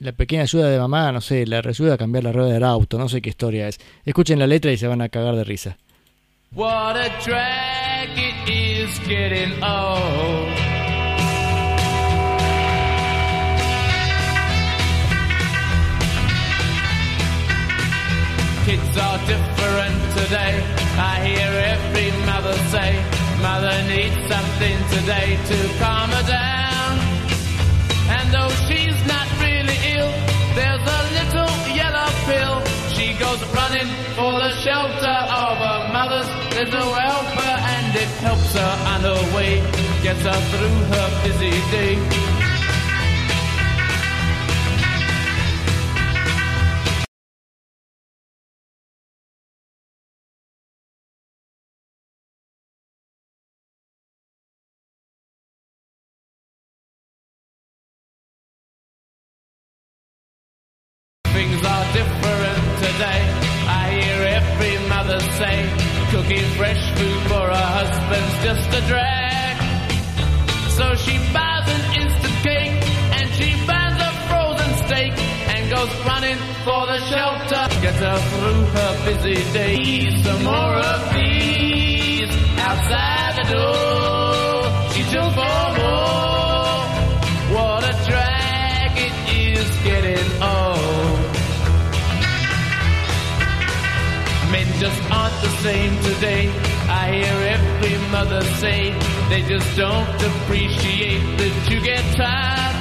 Speaker 1: la pequeña ayuda de mamá, no sé, la ayuda a cambiar la rueda del auto, no sé qué historia es. Escuchen la letra y se van a cagar de risa.
Speaker 4: What a drag it is getting old. Kids are different today. I hear every mother say, Mother needs something today to calm her down. And though she's pill. She goes running for the shelter of her mother's little helper, and it helps her on her way, gets her through her busy day. Today. I hear every mother say, cooking fresh food for her husband's just a drag. So she buys an instant cake and she buys a frozen steak and goes running for the shelter. Get her through her busy days. Some more of these outside the door. She took for more. Men just aren't the same today. I hear every mother say they just don't appreciate that you get tired.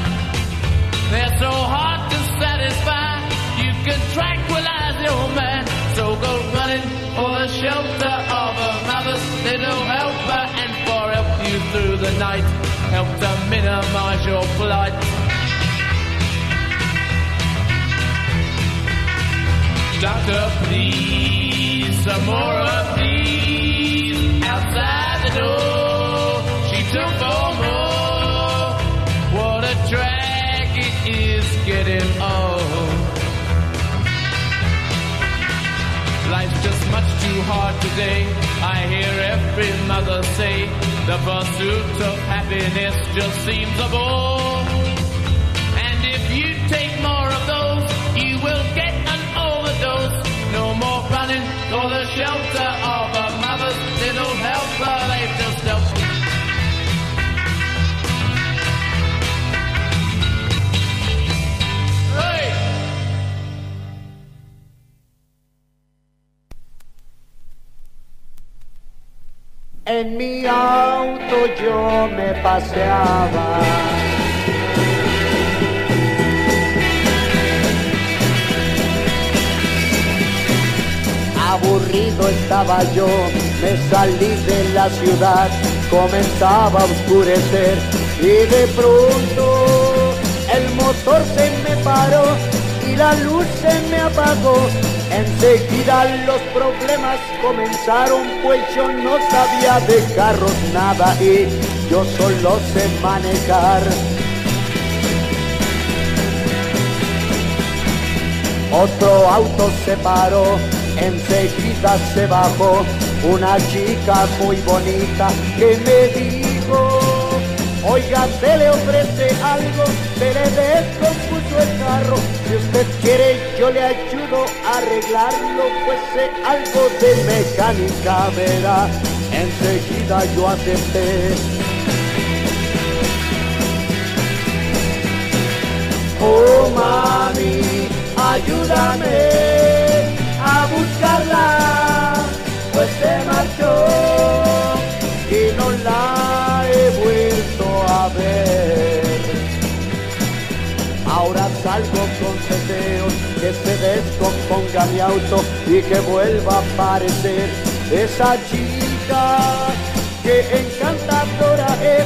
Speaker 4: They're so hard to satisfy. You can tranquilize your man. So go running for the shelter of a mother's little helper and for help you through the night. Help to minimize your plight. Doctor, please, some more of these outside the door. She took for more. What a drag it is getting old. Life's just much too hard today. I hear every mother say the pursuit of happiness just seems a bore. And if you take more of those, for the shelter of a mother's little helper. They've just helped.
Speaker 10: En mi auto yo me paseaba. Aburrido estaba yo, me salí de la ciudad, comenzaba a oscurecer y de pronto el motor se me paró y la luz se me apagó. Enseguida los problemas comenzaron, pues yo no sabía de carros nada y yo solo sé manejar. Otro auto se paró, enseguida se bajó una chica muy bonita que me dijo, oiga, se le ofrece algo, se le descompuso el carro, si usted quiere yo le ayudo a arreglarlo, pues algo de mecánica, verá, enseguida yo acepté. Oh mami, ayúdame buscarla, pues se marchó y no la he vuelto a ver. Ahora salgo con deseos que se descomponga mi auto y que vuelva a aparecer esa chica que encantadora es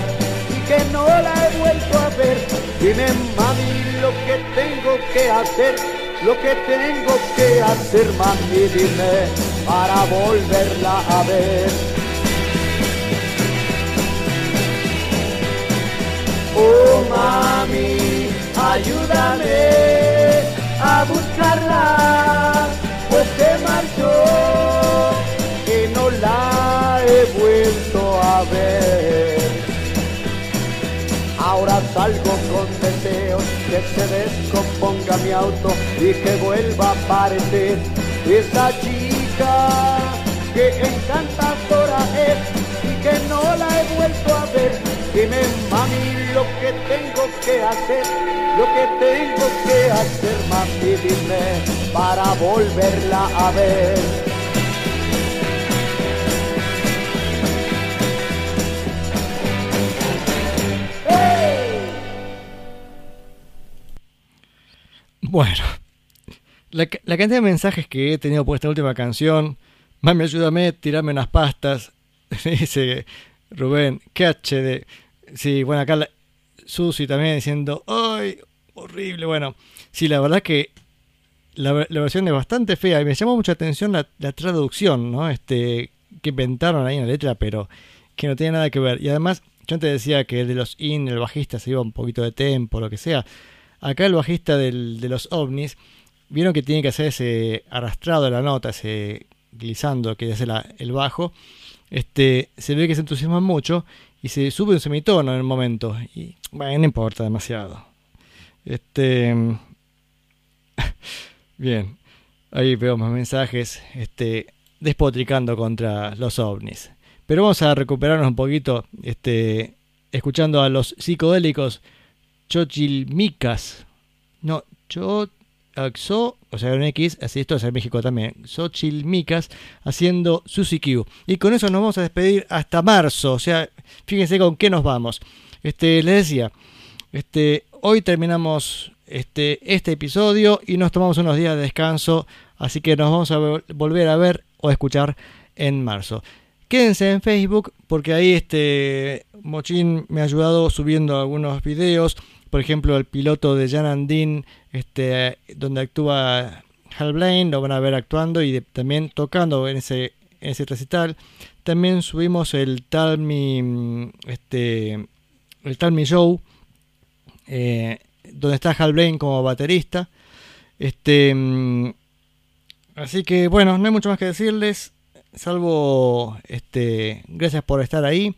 Speaker 10: y que no la he vuelto a ver. Dime mami lo que tengo que hacer, lo que tengo que hacer mami, dime para volverla a ver. Oh mami, ayúdame a buscarla, pues se marchó y no la he vuelto a ver. Ahora salgo con deseos que se descomponga mi auto y que vuelva a aparecer esa chica que encantadora es y que no la he vuelto a ver. Dime mami lo que tengo que hacer, lo que tengo que hacer mami dime para volverla a ver.
Speaker 1: Bueno, la, ca- la cantidad de mensajes que he tenido por esta última canción, mami, ayúdame, tirame unas pastas, dice Rubén, qué HD. Sí, bueno, acá Susi también diciendo, ¡ay! Horrible, bueno, sí, la verdad que la, la versión es bastante fea y me llamó mucha atención la, la traducción, ¿no? Este, que inventaron ahí en la letra, pero que no tiene nada que ver. Y además, yo antes decía que el de los in, el bajista se iba un poquito de tempo, lo que sea. Acá el bajista del- de los ovnis, vieron que tiene que hacer ese arrastrado de la nota, ese glissando que hace la- el bajo. Este, se ve que se entusiasma mucho y se sube un semitono en el momento. Y bueno, no importa demasiado. Este. Bien, ahí veo más mensajes este, despotricando contra los ovnis. Pero vamos a recuperarnos un poquito este, escuchando a los psicodélicos Chochilmicas. No, Choxo, o sea, un X, así esto es en México también. Xochilmicas haciendo Susi Q. Y con eso nos vamos a despedir hasta marzo. O sea, fíjense con qué nos vamos. Este, les decía, este, hoy terminamos este, este episodio y nos tomamos unos días de descanso. Así que nos vamos a vol- volver a ver o escuchar en marzo. Quédense en Facebook porque ahí este Mochín me ha ayudado subiendo algunos videos. Por ejemplo, el piloto de Jan Andin, este, donde actúa Hal Blaine, lo van a ver actuando y también tocando en ese, ese recital. También subimos el Tell Me, mm, este, el Tell Me Show, eh, donde está Hal Blaine como baterista. Este, mm, así que bueno, no hay mucho más que decirles, salvo este, gracias por estar ahí.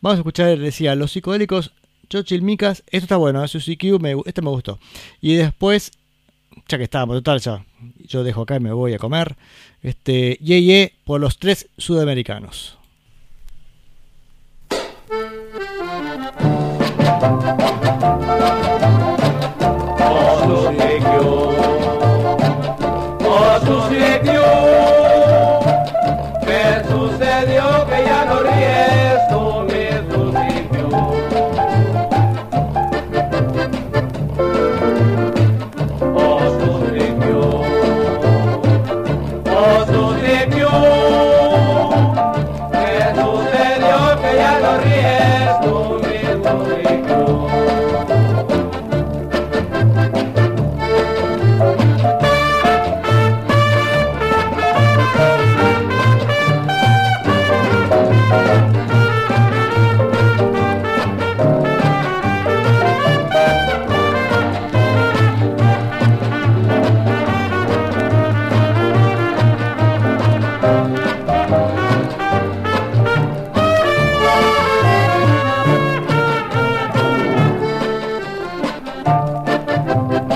Speaker 1: Vamos a escuchar, decía, los psicodélicos Chochilmicas. Esto está bueno, ¿eh? Q, me, este me gustó. Y después, ya que estábamos, total, ya. Yo dejo acá y me voy a comer. Este, Ye Ye por los tres sudamericanos.